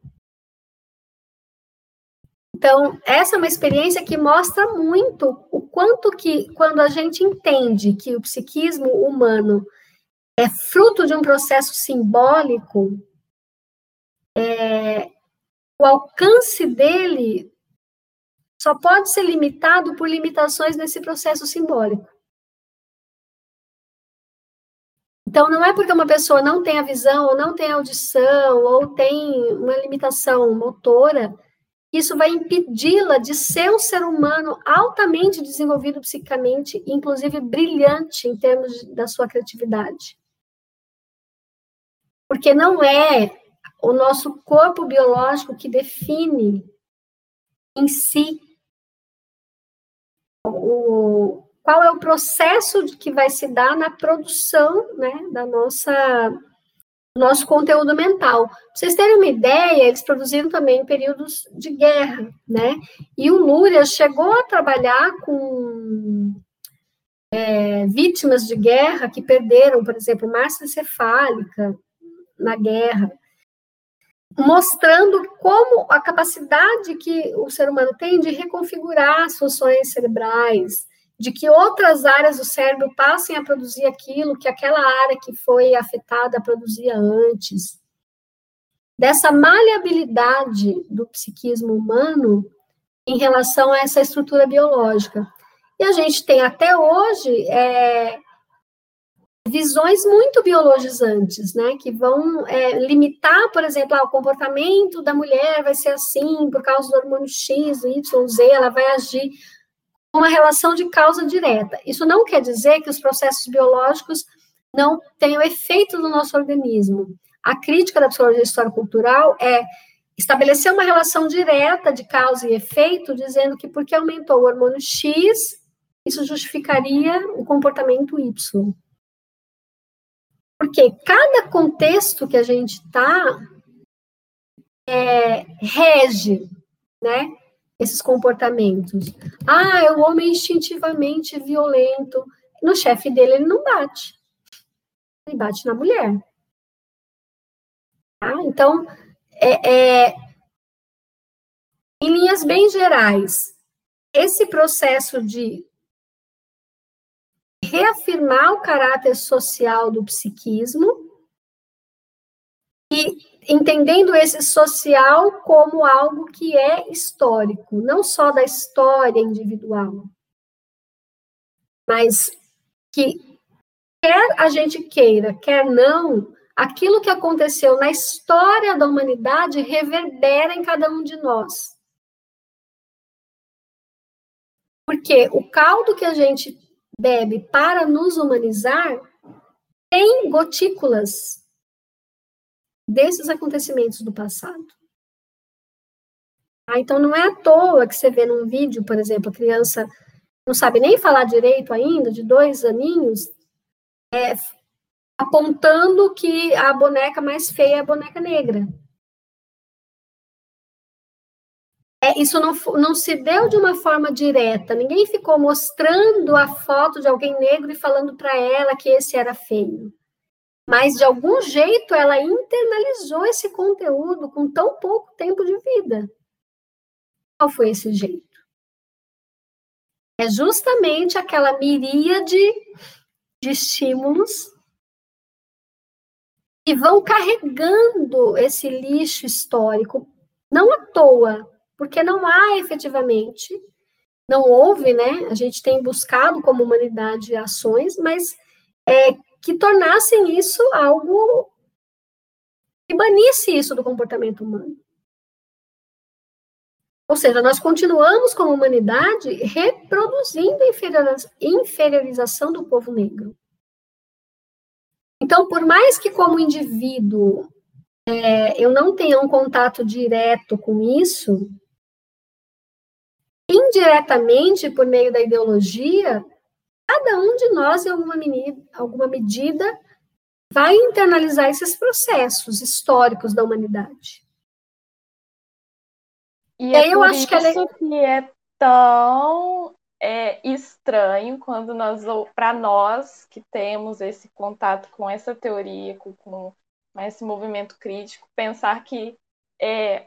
Então, essa é uma experiência que mostra muito o quanto que, quando a gente entende que o psiquismo humano é fruto de um processo simbólico, é, o alcance dele só pode ser limitado por limitações nesse processo simbólico. Então, não é porque uma pessoa não tem a visão, ou não tem audição, ou tem uma limitação motora, que isso vai impedi-la de ser um ser humano altamente desenvolvido psicicamente, inclusive brilhante em termos da sua criatividade. Porque não é o nosso corpo biológico que define em si o, qual é o processo que vai se dar na produção né, da nossa nosso conteúdo mental. Pra vocês terem uma ideia, eles produziram também em períodos de guerra, né? E o Lúria chegou a trabalhar com é, vítimas de guerra que perderam, por exemplo, massa encefálica na guerra mostrando como a capacidade que o ser humano tem de reconfigurar as funções cerebrais, de que outras áreas do cérebro passem a produzir aquilo que aquela área que foi afetada produzia antes. Dessa maleabilidade do psiquismo humano em relação a essa estrutura biológica. E a gente tem até hoje é, visões muito biologizantes, né, que vão é, limitar, por exemplo, ah, o comportamento da mulher vai ser assim por causa do hormônio X, Y, Z, ela vai agir com uma relação de causa direta. Isso não quer dizer que os processos biológicos não tenham efeito no nosso organismo. A crítica da psicologia histórico-cultural é estabelecer uma relação direta de causa e efeito, dizendo que porque aumentou o hormônio X, isso justificaria o comportamento Y. Porque cada contexto que a gente está é, rege, né, esses comportamentos. Ah, é o homem instintivamente violento. No chefe dele, ele não bate. Ele bate na mulher. Tá? Então, é, é, em linhas bem gerais, esse processo de reafirmar o caráter social do psiquismo e entendendo esse social como algo que é histórico, não só da história individual, mas que quer a gente queira, quer não, aquilo que aconteceu na história da humanidade reverbera em cada um de nós. Porque o caldo que a gente bebe para nos humanizar tem gotículas desses acontecimentos do passado. Ah, então não é à toa que você vê num vídeo, por exemplo, a criança não sabe nem falar direito ainda, de dois aninhos, é, apontando que a boneca mais feia é a boneca negra. É, isso não, não se deu de uma forma direta, ninguém ficou mostrando a foto de alguém negro e falando para ela que esse era feio. Mas, de algum jeito, ela internalizou esse conteúdo com tão pouco tempo de vida. Qual foi esse jeito? É justamente aquela miríade de estímulos que vão carregando esse lixo histórico, não à toa, porque não há efetivamente, não houve, né? A gente tem buscado como humanidade ações, mas é, que tornassem isso algo que banisse isso do comportamento humano. Ou seja, nós continuamos como humanidade reproduzindo a inferiorização do povo negro. Então, por mais que como indivíduo é, eu não tenha um contato direto com isso, indiretamente, por meio da ideologia, cada um de nós, em alguma, medida, alguma medida, vai internalizar esses processos históricos da humanidade. E é eu acho que, ela... É que é tão é, estranho quando nós, para nós que temos esse contato com essa teoria, com, com esse movimento crítico, pensar que é,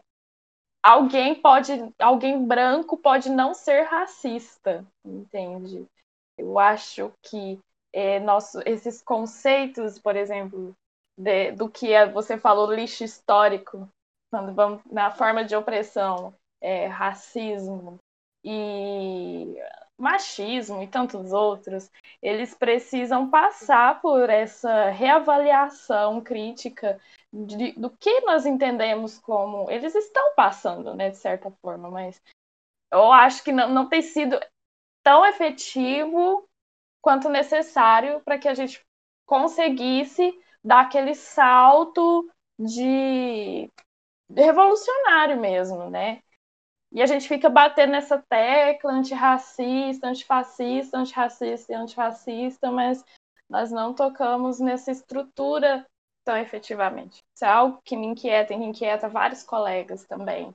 alguém pode, alguém branco pode não ser racista, entende? Eu acho que é, nosso, esses conceitos, por exemplo, de, do que é, você falou lixo histórico, quando vamos na forma de opressão, é, racismo e machismo e tantos outros, eles precisam passar por essa reavaliação crítica de, do que nós entendemos como. Eles estão passando, né, de certa forma, mas eu acho que não, não tem sido tão efetivo quanto necessário para que a gente conseguisse dar aquele salto de revolucionário mesmo, né? E a gente fica batendo nessa tecla antirracista, antifascista, antirracista e antifascista, mas nós não tocamos nessa estrutura tão efetivamente. Isso é algo que me inquieta e me inquieta vários colegas também.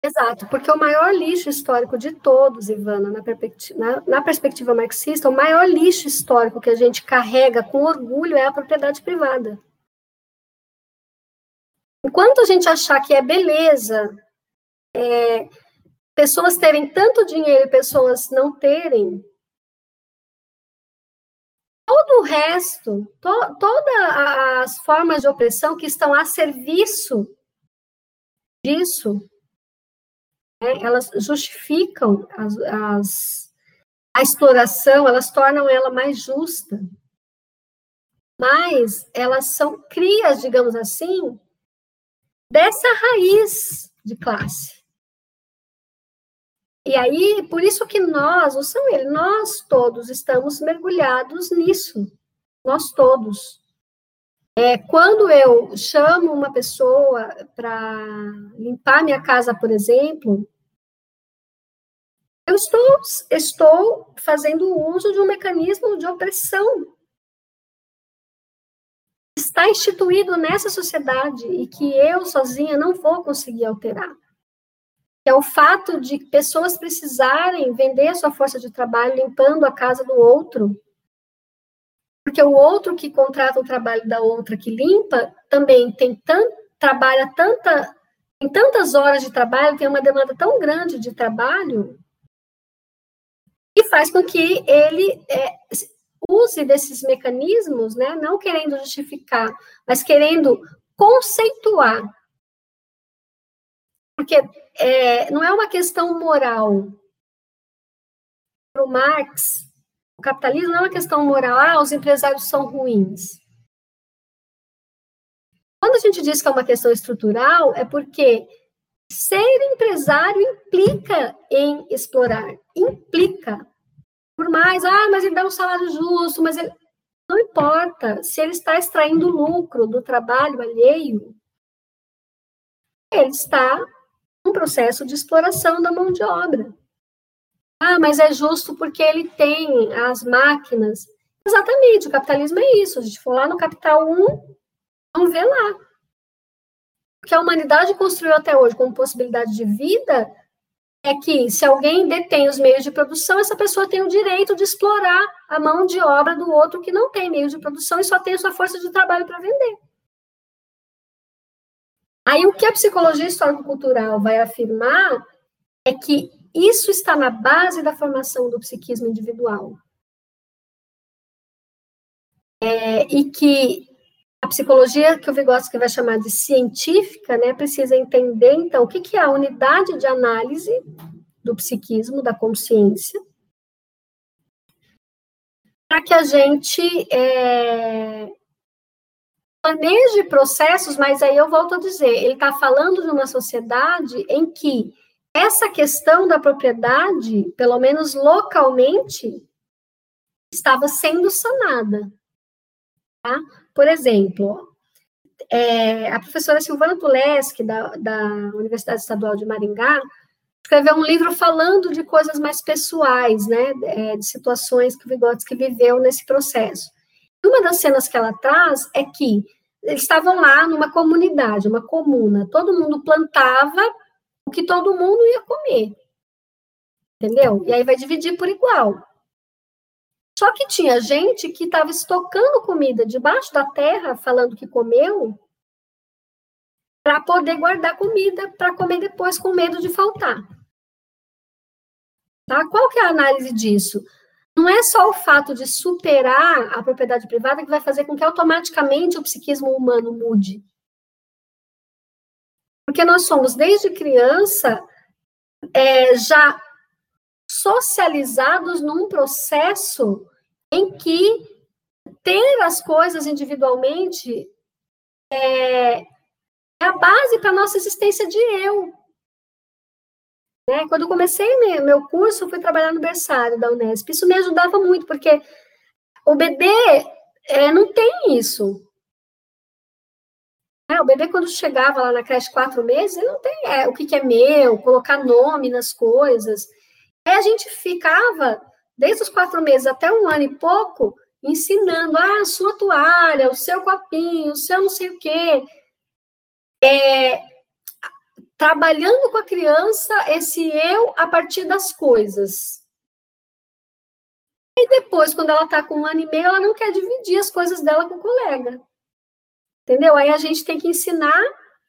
Exato, porque o maior lixo histórico de todos, Ivana, na perspectiva, na, na perspectiva marxista, o maior lixo histórico que a gente carrega com orgulho é a propriedade privada. Enquanto a gente achar que é beleza, é, pessoas terem tanto dinheiro e pessoas não terem, todo o resto, to, todas as formas de opressão que estão a serviço disso, né, elas justificam as, as, a exploração, elas tornam ela mais justa. Mas elas são crias, digamos assim, dessa raiz de classe. E aí, por isso que nós, não são ele, nós todos estamos mergulhados nisso. Nós todos. É, quando eu chamo uma pessoa para limpar minha casa, por exemplo, eu estou, estou fazendo uso de um mecanismo de opressão. Está instituído nessa sociedade e que eu sozinha não vou conseguir alterar. É o fato de pessoas precisarem vender sua força de trabalho limpando a casa do outro. Porque o outro que contrata o trabalho da outra que limpa também tem tanto, trabalha tanta, tem tantas horas de trabalho, tem uma demanda tão grande de trabalho, e faz com que ele é, use desses mecanismos, né, não querendo justificar, mas querendo conceituar. Porque é, não é uma questão moral. Para o Marx, o capitalismo não é uma questão moral, ah, os empresários são ruins. Quando a gente diz que é uma questão estrutural, é porque Ser empresário implica em explorar, implica. Por mais, ah, mas ele dá um salário justo, mas ele... não importa se ele está extraindo lucro do trabalho alheio, ele está num processo de exploração da mão de obra. Ah, mas é justo porque ele tem as máquinas. Exatamente, o capitalismo é isso. A gente for lá no Capital 1, vamos ver lá que a humanidade construiu até hoje como possibilidade de vida é que se alguém detém os meios de produção, essa pessoa tem o direito de explorar a mão de obra do outro que não tem meios de produção e só tem a sua força de trabalho para vender. Aí o que a psicologia histórico-cultural vai afirmar é que isso está na base da formação do psiquismo individual. É, e que a psicologia que o Vygotsky vai chamar de científica, né, precisa entender, então, o que, é a unidade de análise do psiquismo, da consciência, para que a gente é, planeje processos, mas aí eu volto a dizer, ele está falando de uma sociedade em que essa questão da propriedade, pelo menos localmente, estava sendo sanada. Tá? Por exemplo, é, a professora Silvana Tuleski, da, da Universidade Estadual de Maringá, escreveu um livro falando de coisas mais pessoais, né, é, de situações que o Vygotsky viveu nesse processo. Uma das cenas que ela traz é que eles estavam lá numa comunidade, uma comuna, todo mundo plantava o que todo mundo ia comer, entendeu? E aí vai dividir por igual. Só que tinha gente que estava estocando comida debaixo da terra, falando que comeu, para poder guardar comida para comer depois com medo de faltar. Tá? Qual que é a análise disso? Não é só o fato de superar a propriedade privada que vai fazer com que automaticamente o psiquismo humano mude. Porque nós somos, desde criança, é, já socializados num processo em que ter as coisas individualmente é, é a base para a nossa existência de eu. Né? Quando eu comecei meu curso, eu fui trabalhar no berçário da Unesp. Isso me ajudava muito, porque o bebê é, não tem isso. É, o bebê, quando chegava lá na creche quatro meses, ele não tem é, o que, que é meu, colocar nome nas coisas. Aí a gente ficava, desde os quatro meses até um ano e pouco, ensinando ah, a sua toalha, o seu copinho, o seu não sei o quê. É, trabalhando com a criança esse eu a partir das coisas. E depois, quando ela está com um ano e meio, ela não quer dividir as coisas dela com o colega. Entendeu? Aí a gente tem que ensinar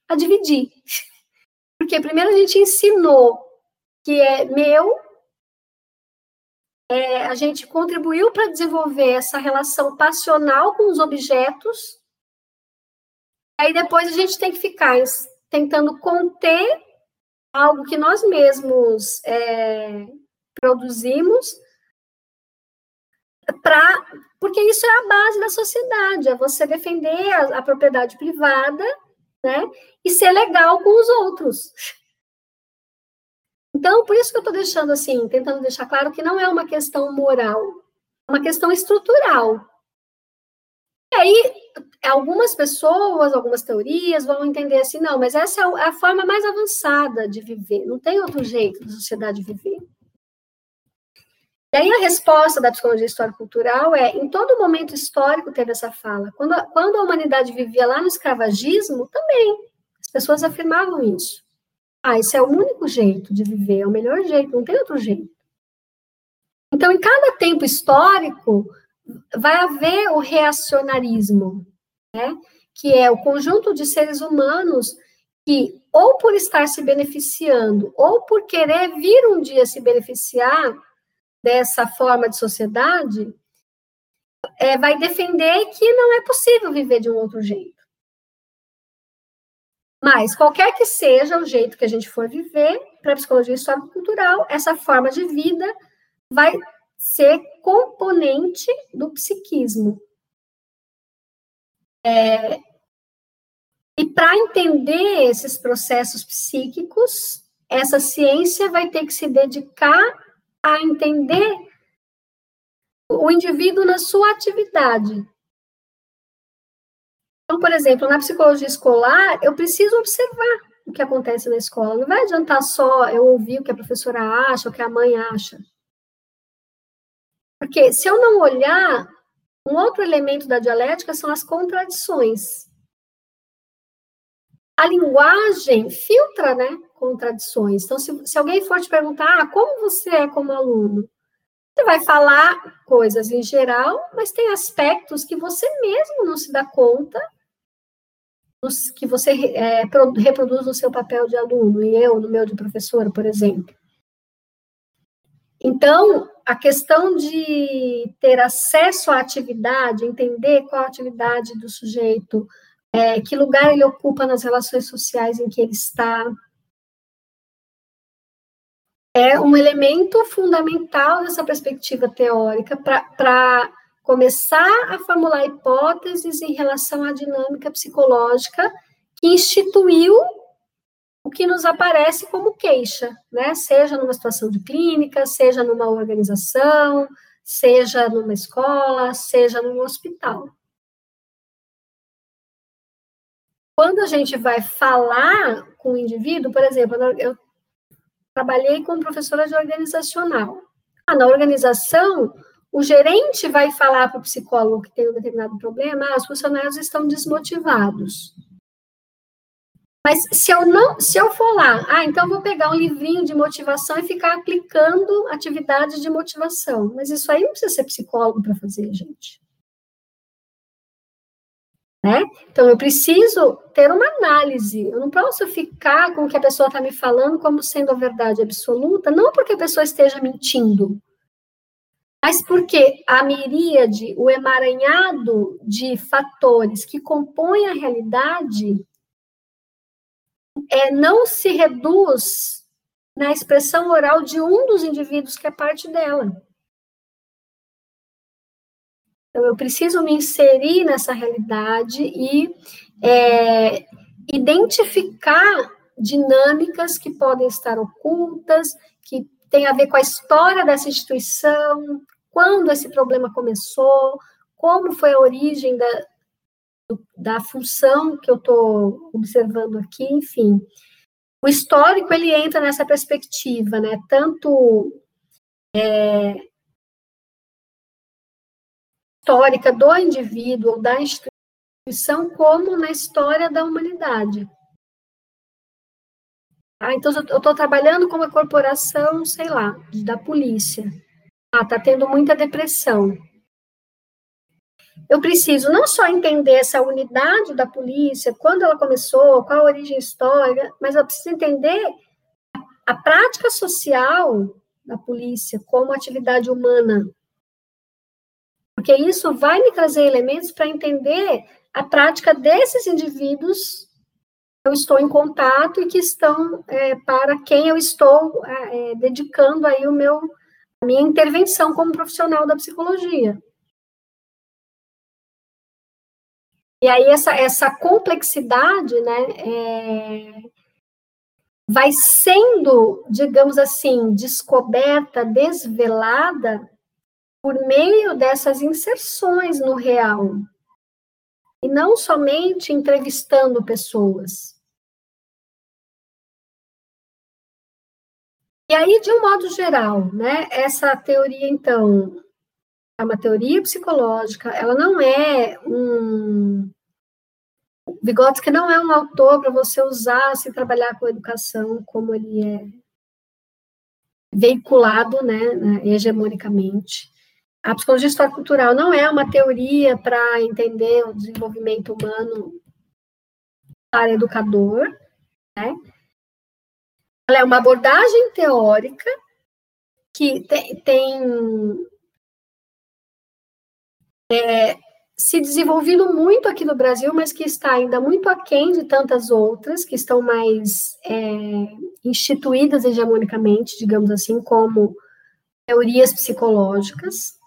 a dividir. Porque primeiro a gente ensinou que é meu é, a gente contribuiu para desenvolver essa relação passional com os objetos. Aí depois a gente tem que ficar tentando conter algo que nós mesmos é, produzimos porque isso é a base da sociedade, é você defender a, a propriedade privada, né, e ser legal com os outros. Então, por isso que eu estou deixando assim, tentando deixar claro que não é uma questão moral, é uma questão estrutural. E aí, algumas pessoas, algumas teorias vão entender assim, não, mas essa é a forma mais avançada de viver, não tem outro jeito da sociedade viver. E aí a resposta da psicologia histórico-cultural é, em todo momento histórico teve essa fala. Quando quando a humanidade vivia lá no escravagismo, também, as pessoas afirmavam isso. Ah, esse é o único jeito de viver, é o melhor jeito, não tem outro jeito. Então, em cada tempo histórico, vai haver o reacionarismo, né? que é o conjunto de seres humanos que, ou por estar se beneficiando, ou por querer vir um dia se beneficiar dessa forma de sociedade, é, vai defender que não é possível viver de um outro jeito. Mas, qualquer que seja o jeito que a gente for viver, para a psicologia histórico-cultural, essa forma de vida vai ser componente do psiquismo. É, e para entender esses processos psíquicos, essa ciência vai ter que se dedicar a entender o indivíduo na sua atividade. Então, por exemplo, na psicologia escolar, eu preciso observar o que acontece na escola. Não vai adiantar só eu ouvir o que a professora acha, o que a mãe acha. Porque se eu não olhar, um outro elemento da dialética são as contradições. A linguagem filtra, né, contradições. Então, se, se alguém for te perguntar, ah, como você é como aluno? Você vai falar coisas em geral, mas tem aspectos que você mesmo não se dá conta que você é, reproduz no seu papel de aluno, e eu no meu de professora, por exemplo. Então, a questão de ter acesso à atividade, entender qual a atividade do sujeito, é, que lugar ele ocupa nas relações sociais em que ele está, é um elemento fundamental dessa perspectiva teórica para começar a formular hipóteses em relação à dinâmica psicológica que instituiu o que nos aparece como queixa, né? Seja numa situação de clínica, seja numa organização, seja numa escola, seja num hospital. Quando a gente vai falar com o indivíduo, por exemplo, eu trabalhei com professora de organizacional. Ah, na organização, o gerente vai falar para o psicólogo que tem um determinado problema, ah, os funcionários estão desmotivados. Mas se eu não, se eu for lá, ah, então vou pegar um livrinho de motivação e ficar aplicando atividades de motivação. Mas isso aí não precisa ser psicólogo para fazer, gente. Né? Então eu preciso ter uma análise. Eu não posso ficar com o que a pessoa está me falando como sendo a verdade absoluta, não porque a pessoa esteja mentindo, mas porque a miríade, o emaranhado de fatores que compõem a realidade, é, não se reduz na expressão oral de um dos indivíduos que é parte dela. Então, eu preciso me inserir nessa realidade e é, identificar dinâmicas que podem estar ocultas, que tem a ver com a história dessa instituição, quando esse problema começou, como foi a origem da, da função que eu estou observando aqui, enfim. O histórico, ele entra nessa perspectiva, né, tanto é, histórica do indivíduo, da instituição, como na história da humanidade. Ah, então, eu estou trabalhando com uma corporação, sei lá, da polícia. Ah, está tendo muita depressão. Eu preciso não só entender essa unidade da polícia, quando ela começou, qual a origem histórica, mas eu preciso entender a prática social da polícia como atividade humana. Porque isso vai me trazer elementos para entender a prática desses indivíduos eu estou em contato e que estão é, para quem eu estou é, é, dedicando aí o meu a minha intervenção como profissional da psicologia. E aí essa, essa complexidade, né, é, vai sendo, digamos assim, descoberta, desvelada por meio dessas inserções no real. E não somente entrevistando pessoas. E aí, de um modo geral, né, essa teoria, então, é uma teoria psicológica, ela não é um. Vygotsky não é um autor para você usar se trabalhar com educação como ele é veiculado, né, né hegemonicamente. A psicologia histórica cultural não é uma teoria para entender o desenvolvimento humano para educador, né? Ela é uma abordagem teórica que tem, tem é, se desenvolvido muito aqui no Brasil, mas que está ainda muito aquém de tantas outras, que estão mais é, instituídas hegemonicamente, digamos assim, como teorias psicológicas.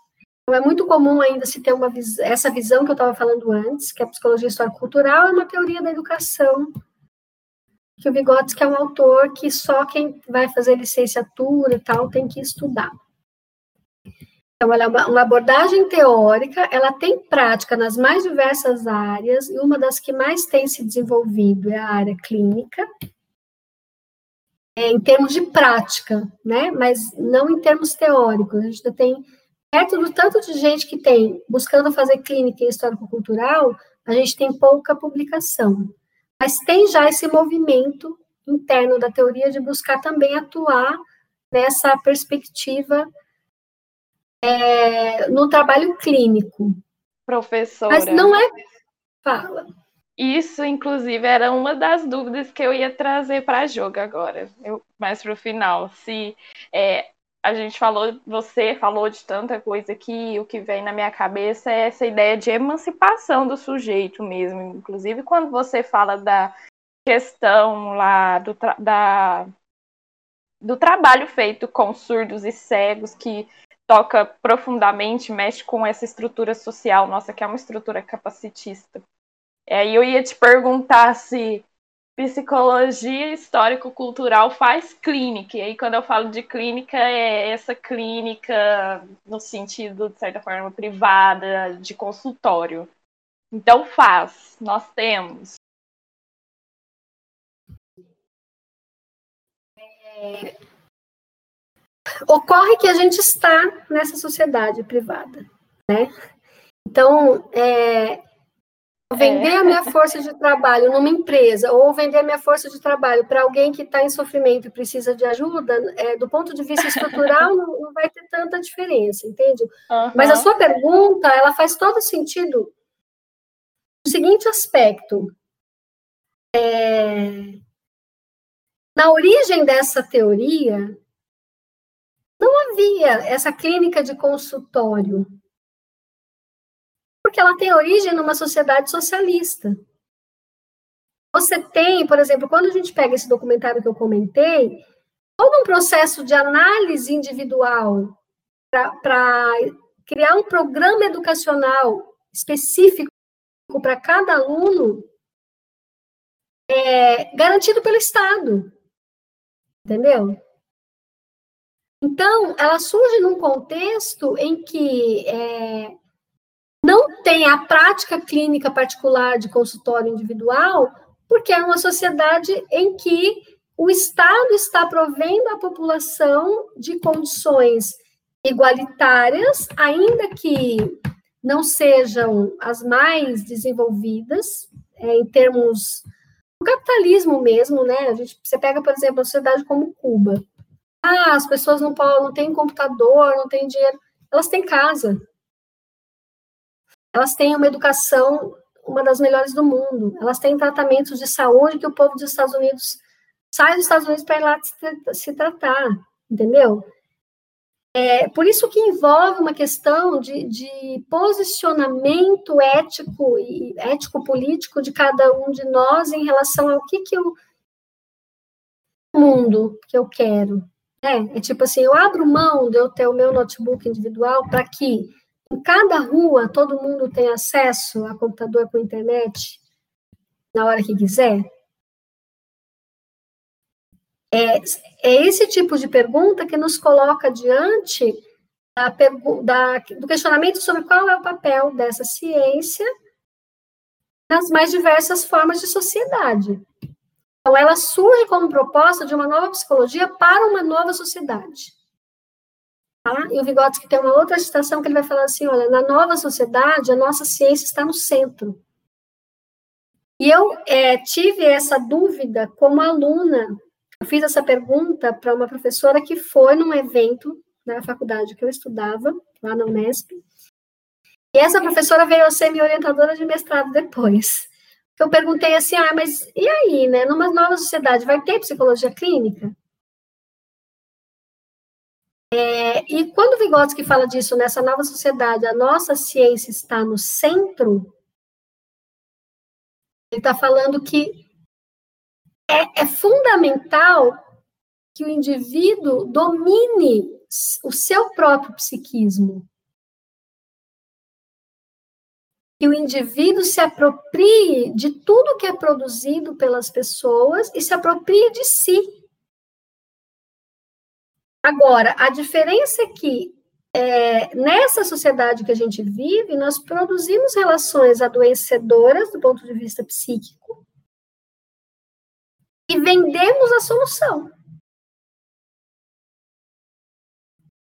Então, é muito comum ainda se ter uma essa visão que eu estava falando antes, que a psicologia histórico-cultural é uma teoria da educação, que o Vygotsky é um autor que só quem vai fazer licenciatura e tal tem que estudar. Então, ela é uma, uma, abordagem teórica, ela tem prática nas mais diversas áreas, e uma das que mais tem se desenvolvido é a área clínica, é, em termos de prática, né? Mas não em termos teóricos. A gente tem, perto do tanto de gente que tem buscando fazer clínica e histórico-cultural, a gente tem pouca publicação. Mas tem já esse movimento interno da teoria de buscar também atuar nessa perspectiva é, no trabalho clínico. Professora. Mas não é. Fala. Isso, inclusive, era uma das dúvidas que eu ia trazer para a jogo agora, eu, mais para o final. Se é, a gente falou, você falou de tanta coisa que o que vem na minha cabeça é essa ideia de emancipação do sujeito mesmo. Inclusive, quando você fala da questão lá do, tra da, do trabalho feito com surdos e cegos, que toca profundamente, mexe com essa estrutura social nossa, que é uma estrutura capacitista. Aí eu ia te perguntar se psicologia histórico-cultural faz clínica. E aí, quando eu falo de clínica, é essa clínica no sentido, de certa forma, privada, de consultório. Então, faz. Nós temos. É, ocorre que a gente está nessa sociedade privada, né? Então, é, vender é. a minha força de trabalho numa empresa ou vender a minha força de trabalho para alguém que está em sofrimento e precisa de ajuda, é, do ponto de vista estrutural, não, não, vai ter tanta diferença, entende? Uhum. Mas a sua pergunta, ela faz todo sentido no seguinte aspecto. É, na origem dessa teoria, não havia essa clínica de consultório, porque ela tem origem numa sociedade socialista. Você tem, por exemplo, quando a gente pega esse documentário que eu comentei, todo um processo de análise individual para criar um programa educacional específico para cada aluno é garantido pelo Estado. Entendeu? Então, ela surge num contexto em que é, não tem a prática clínica particular de consultório individual, porque é uma sociedade em que o Estado está provendo à população de condições igualitárias, ainda que não sejam as mais desenvolvidas, é, em termos do capitalismo mesmo, né? A gente, você pega, por exemplo, uma sociedade como Cuba. Ah, as pessoas não, não têm computador, não têm dinheiro. Elas têm casa. Elas têm uma educação, uma das melhores do mundo. Elas têm tratamentos de saúde que o povo dos Estados Unidos sai dos Estados Unidos para ir lá se, tratar, entendeu? É, por isso que envolve uma questão de, de posicionamento ético e ético-político de cada um de nós em relação ao que, que eu mundo que eu quero, É, é tipo assim, eu abro mão de eu ter o meu notebook individual para que em cada rua todo mundo tenha acesso a computador com internet na hora que quiser. É, é esse tipo de pergunta que nos coloca diante da, da, do questionamento sobre qual é o papel dessa ciência nas mais diversas formas de sociedade. Então, ela surge como proposta de uma nova psicologia para uma nova sociedade. Tá? E o Vygotsky tem uma outra citação que ele vai falar assim, olha, na nova sociedade, a nossa ciência está no centro. E eu é, tive essa dúvida como aluna. Eu fiz essa pergunta para uma professora que foi num evento na faculdade que eu estudava, lá na Unesp. E essa professora veio a ser minha orientadora de mestrado depois eu perguntei assim, ah, mas e aí, né? Numa nova sociedade, vai ter psicologia clínica? É, e quando Vygotsky fala disso, nessa nova sociedade, a nossa ciência está no centro, ele está falando que é, é fundamental que o indivíduo domine o seu próprio psiquismo. que o indivíduo se aproprie de tudo que é produzido pelas pessoas e se aproprie de si. Agora, a diferença é que é, nessa sociedade que a gente vive, nós produzimos relações adoecedoras do ponto de vista psíquico e vendemos a solução.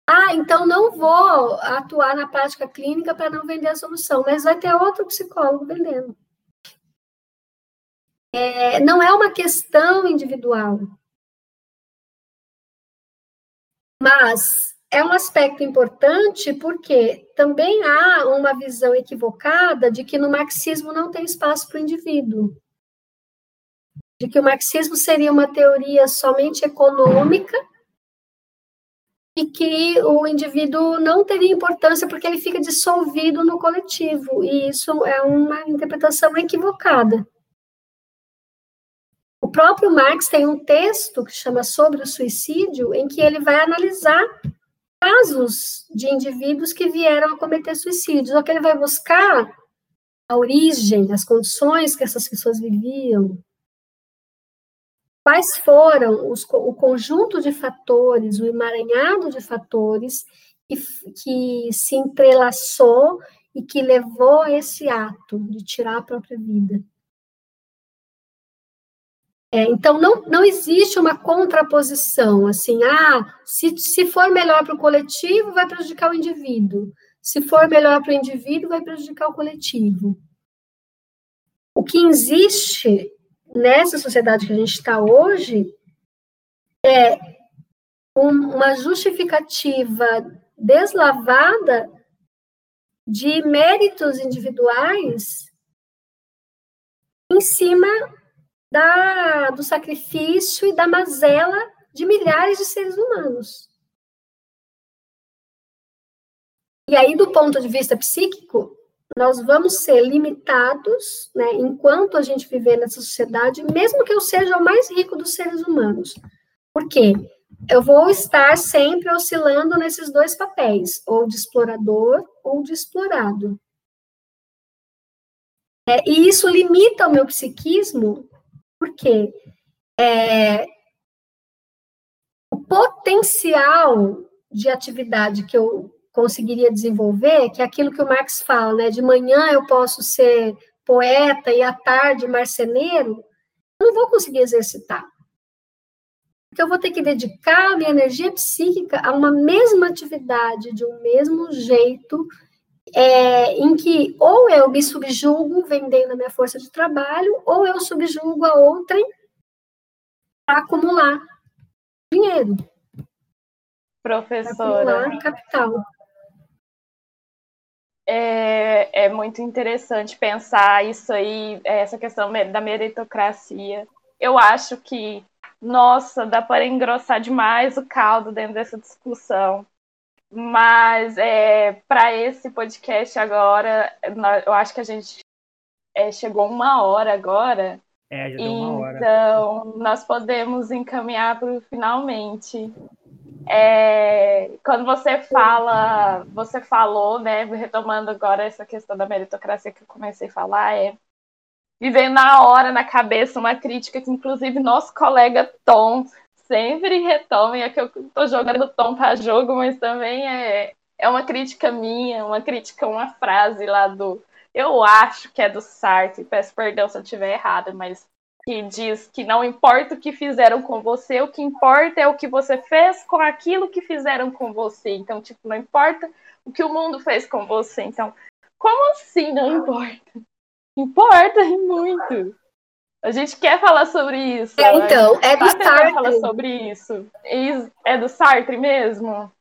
Ah, então não vou atuar na prática clínica para não vender a solução, mas vai ter outro psicólogo vendendo. É, não é uma questão individual, mas é um aspecto importante porque também há uma visão equivocada de que no marxismo não tem espaço para o indivíduo. De que o marxismo seria uma teoria somente econômica e que o indivíduo não teria importância porque ele fica dissolvido no coletivo, e isso é uma interpretação equivocada. O próprio Marx tem um texto que chama Sobre o Suicídio, em que ele vai analisar casos de indivíduos que vieram a cometer suicídio, só que ele vai buscar a origem, as condições que essas pessoas viviam, quais foram os, o conjunto de fatores, o emaranhado de fatores que, que se entrelaçou e que levou a esse ato de tirar a própria vida. É, então, não, não existe uma contraposição, assim, ah, se, se for melhor para o coletivo, vai prejudicar o indivíduo. Se for melhor para o indivíduo, vai prejudicar o coletivo. O que existe nessa sociedade que a gente está hoje, é uma justificativa deslavada de méritos individuais em cima da, do sacrifício e da mazela de milhares de seres humanos. E aí, do ponto de vista psíquico, nós vamos ser limitados, né, enquanto a gente viver nessa sociedade, mesmo que eu seja o mais rico dos seres humanos. Por quê? Eu vou estar sempre oscilando nesses dois papéis, ou de explorador ou de explorado. É, e isso limita o meu psiquismo, porque é, o potencial de atividade que eu conseguiria desenvolver, que é aquilo que o Marx fala, né? De manhã eu posso ser poeta e à tarde marceneiro, eu não vou conseguir exercitar. Porque eu vou ter que dedicar a minha energia psíquica a uma mesma atividade, de um mesmo jeito, é, em que ou eu me subjugo vendendo a minha força de trabalho, ou eu subjugo a outrem para acumular dinheiro. Professora. Acumular capital é, é muito interessante pensar isso aí, essa questão da meritocracia. Eu acho que, nossa, dá para engrossar demais o caldo dentro dessa discussão. Mas é, para esse podcast agora, eu acho que a gente é, chegou uma hora agora. É, já deu uma hora. Então, nós podemos encaminhar para o finalmente. É, quando você fala, você falou, né, retomando agora essa questão da meritocracia que eu comecei a falar, é vivendo na hora, na cabeça, uma crítica que inclusive nosso colega Tom sempre retoma, e é que eu estou jogando Tom para jogo, mas também é, é uma crítica minha, uma crítica, uma frase lá do, eu acho que é do Sartre, peço perdão se eu estiver errada, mas que diz que não importa o que fizeram com você, o que importa é o que você fez com aquilo que fizeram com você. Então, tipo, não importa o que o mundo fez com você. Então, como assim não importa? Importa muito. A gente quer falar sobre isso. É, então, é do tá Sartre. falar sobre isso. É do Sartre mesmo?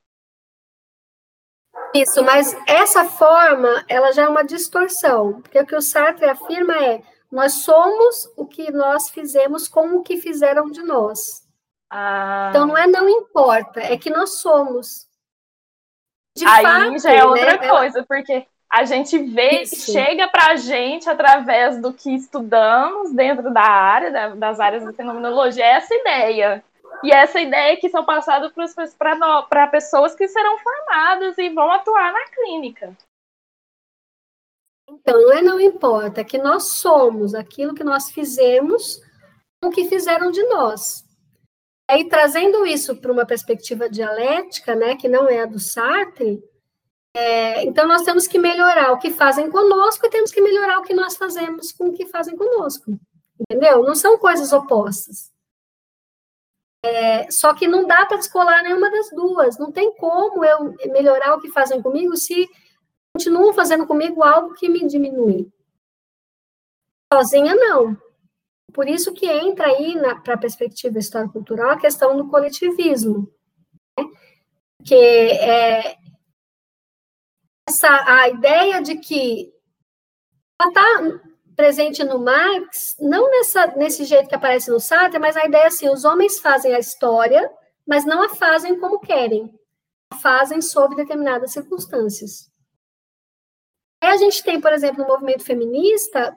Isso, mas essa forma, ela já é uma distorção. Porque o que o Sartre afirma é nós somos o que nós fizemos com o que fizeram de nós. Ah. Então não é não importa, é que nós somos. De Aí fato, já é outra né, coisa, porque a gente vê, Isso. chega para a gente através do que estudamos dentro da área, das áreas da fenomenologia, é essa ideia. E essa ideia que são passadas para pessoas que serão formadas e vão atuar na clínica. Então, não é não importa, é que nós somos aquilo que nós fizemos o que fizeram de nós. Aí, trazendo isso para uma perspectiva dialética, né, que não é a do Sartre, é, então nós temos que melhorar o que fazem conosco e temos que melhorar o que nós fazemos com o que fazem conosco. Entendeu? Não são coisas opostas. É, só que não dá para descolar nenhuma das duas. Não tem como eu melhorar o que fazem comigo se continuam fazendo comigo algo que me diminui. Sozinha, não. Por isso que entra aí, para a perspectiva histórico-cultural, a questão do coletivismo. Né? Que é essa, a ideia de que ela está presente no Marx, não nessa, nesse jeito que aparece no Sartre, mas a ideia é assim, os homens fazem a história, mas não a fazem como querem. A fazem sob determinadas circunstâncias. Aí a gente tem, por exemplo, no movimento feminista,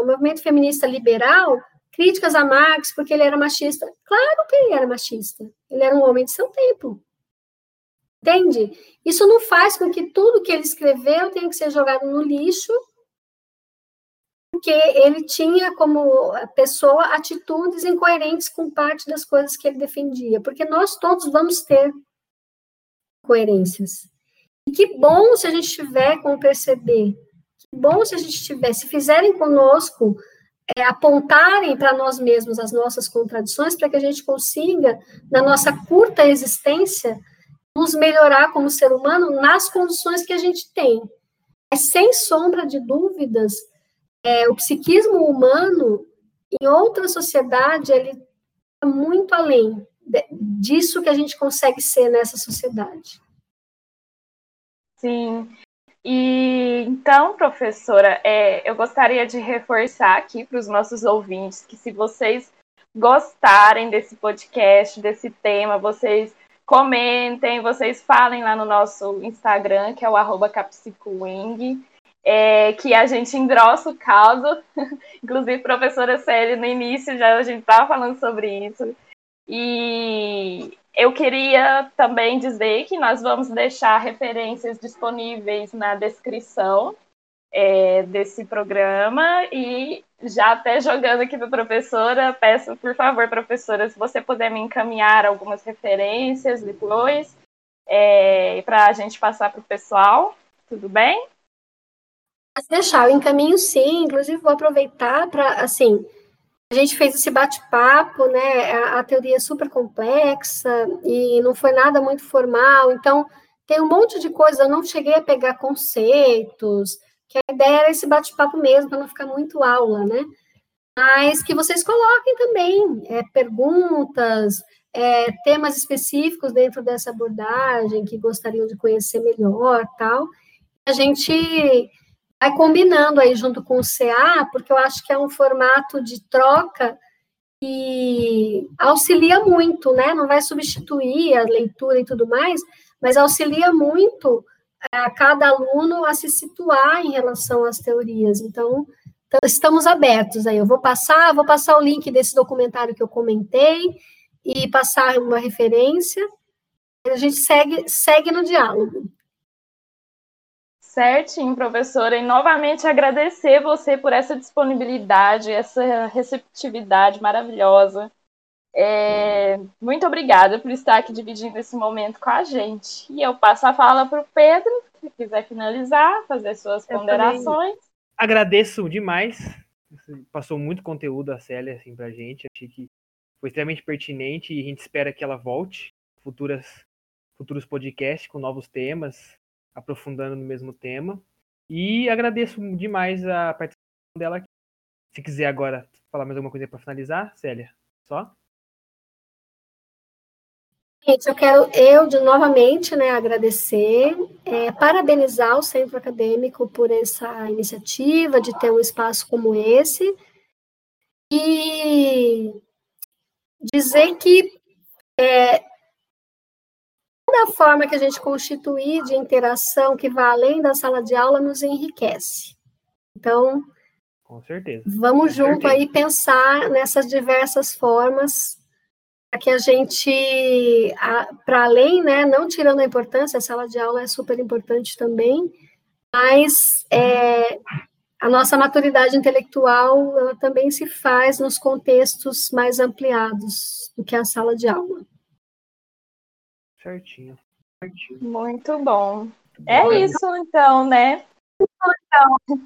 o movimento feminista liberal, críticas a Marx porque ele era machista. Claro que ele era machista. Ele era um homem de seu tempo. Entende? Isso não faz com que tudo que ele escreveu tenha que ser jogado no lixo, porque ele tinha como pessoa atitudes incoerentes com parte das coisas que ele defendia, porque nós todos vamos ter coerências. E que bom se a gente tiver como perceber. Que bom se a gente tiver, se fizerem conosco, é, apontarem para nós mesmos as nossas contradições, para que a gente consiga, na nossa curta existência, nos melhorar como ser humano nas condições que a gente tem. Sem sombra de dúvidas, é, o psiquismo humano, em outra sociedade, ele é muito além disso que a gente consegue ser nessa sociedade. Sim. E então, professora, é, eu gostaria de reforçar aqui para os nossos ouvintes que se vocês gostarem desse podcast, desse tema, vocês comentem, vocês falem lá no nosso Instagram, que é o arroba é, que a gente engrossa o caldo. Inclusive, professora Célia, no início já a gente estava falando sobre isso. E eu queria também dizer que nós vamos deixar referências disponíveis na descrição é, desse programa e já até jogando aqui para a professora, peço por favor, professora, se você puder me encaminhar algumas referências depois é, para a gente passar para o pessoal, tudo bem? Deixar, eu encaminho sim, inclusive vou aproveitar para, assim, a gente fez esse bate-papo, né? A, a, teoria é super complexa e não foi nada muito formal, então tem um monte de coisa. Eu não cheguei a pegar conceitos, que a ideia era esse bate-papo mesmo, para não ficar muito aula, né? Mas que vocês coloquem também é, perguntas, é, temas específicos dentro dessa abordagem que gostariam de conhecer melhor, tal. A gente vai combinando aí junto com o CA, porque eu acho que é um formato de troca que auxilia muito, né? Não vai substituir a leitura e tudo mais, mas auxilia muito a cada aluno a se situar em relação às teorias. Então, estamos abertos aí. Eu vou passar, vou passar o link desse documentário que eu comentei e passar uma referência A gente segue, segue no diálogo. Certinho, professora. E novamente agradecer você por essa disponibilidade, essa receptividade maravilhosa. É, muito obrigada por estar aqui dividindo esse momento com a gente. E eu passo a fala para o Pedro, se quiser finalizar, fazer suas eu ponderações. Agradeço demais. Passou muito conteúdo a Célia assim, para a gente. Achei que foi extremamente pertinente e a gente espera que ela volte futuras futuros podcasts com novos temas, aprofundando no mesmo tema. E agradeço demais a participação dela aqui. Se quiser agora falar mais alguma coisa para finalizar, Célia, só. Gente, eu quero eu de novamente né, agradecer, é, parabenizar o centro acadêmico por essa iniciativa de ter um espaço como esse e dizer que é, toda forma que a gente constituir de interação que vá além da sala de aula nos enriquece. Então, com certeza. Vamos Com junto certeza. aí pensar nessas diversas formas que a gente, para além, né, não tirando a importância, a sala de aula é super importante também, mas é, a nossa maturidade intelectual ela também se faz nos contextos mais ampliados do que a sala de aula. Certinho. Certinho. Muito bom. É isso, então, né? Então.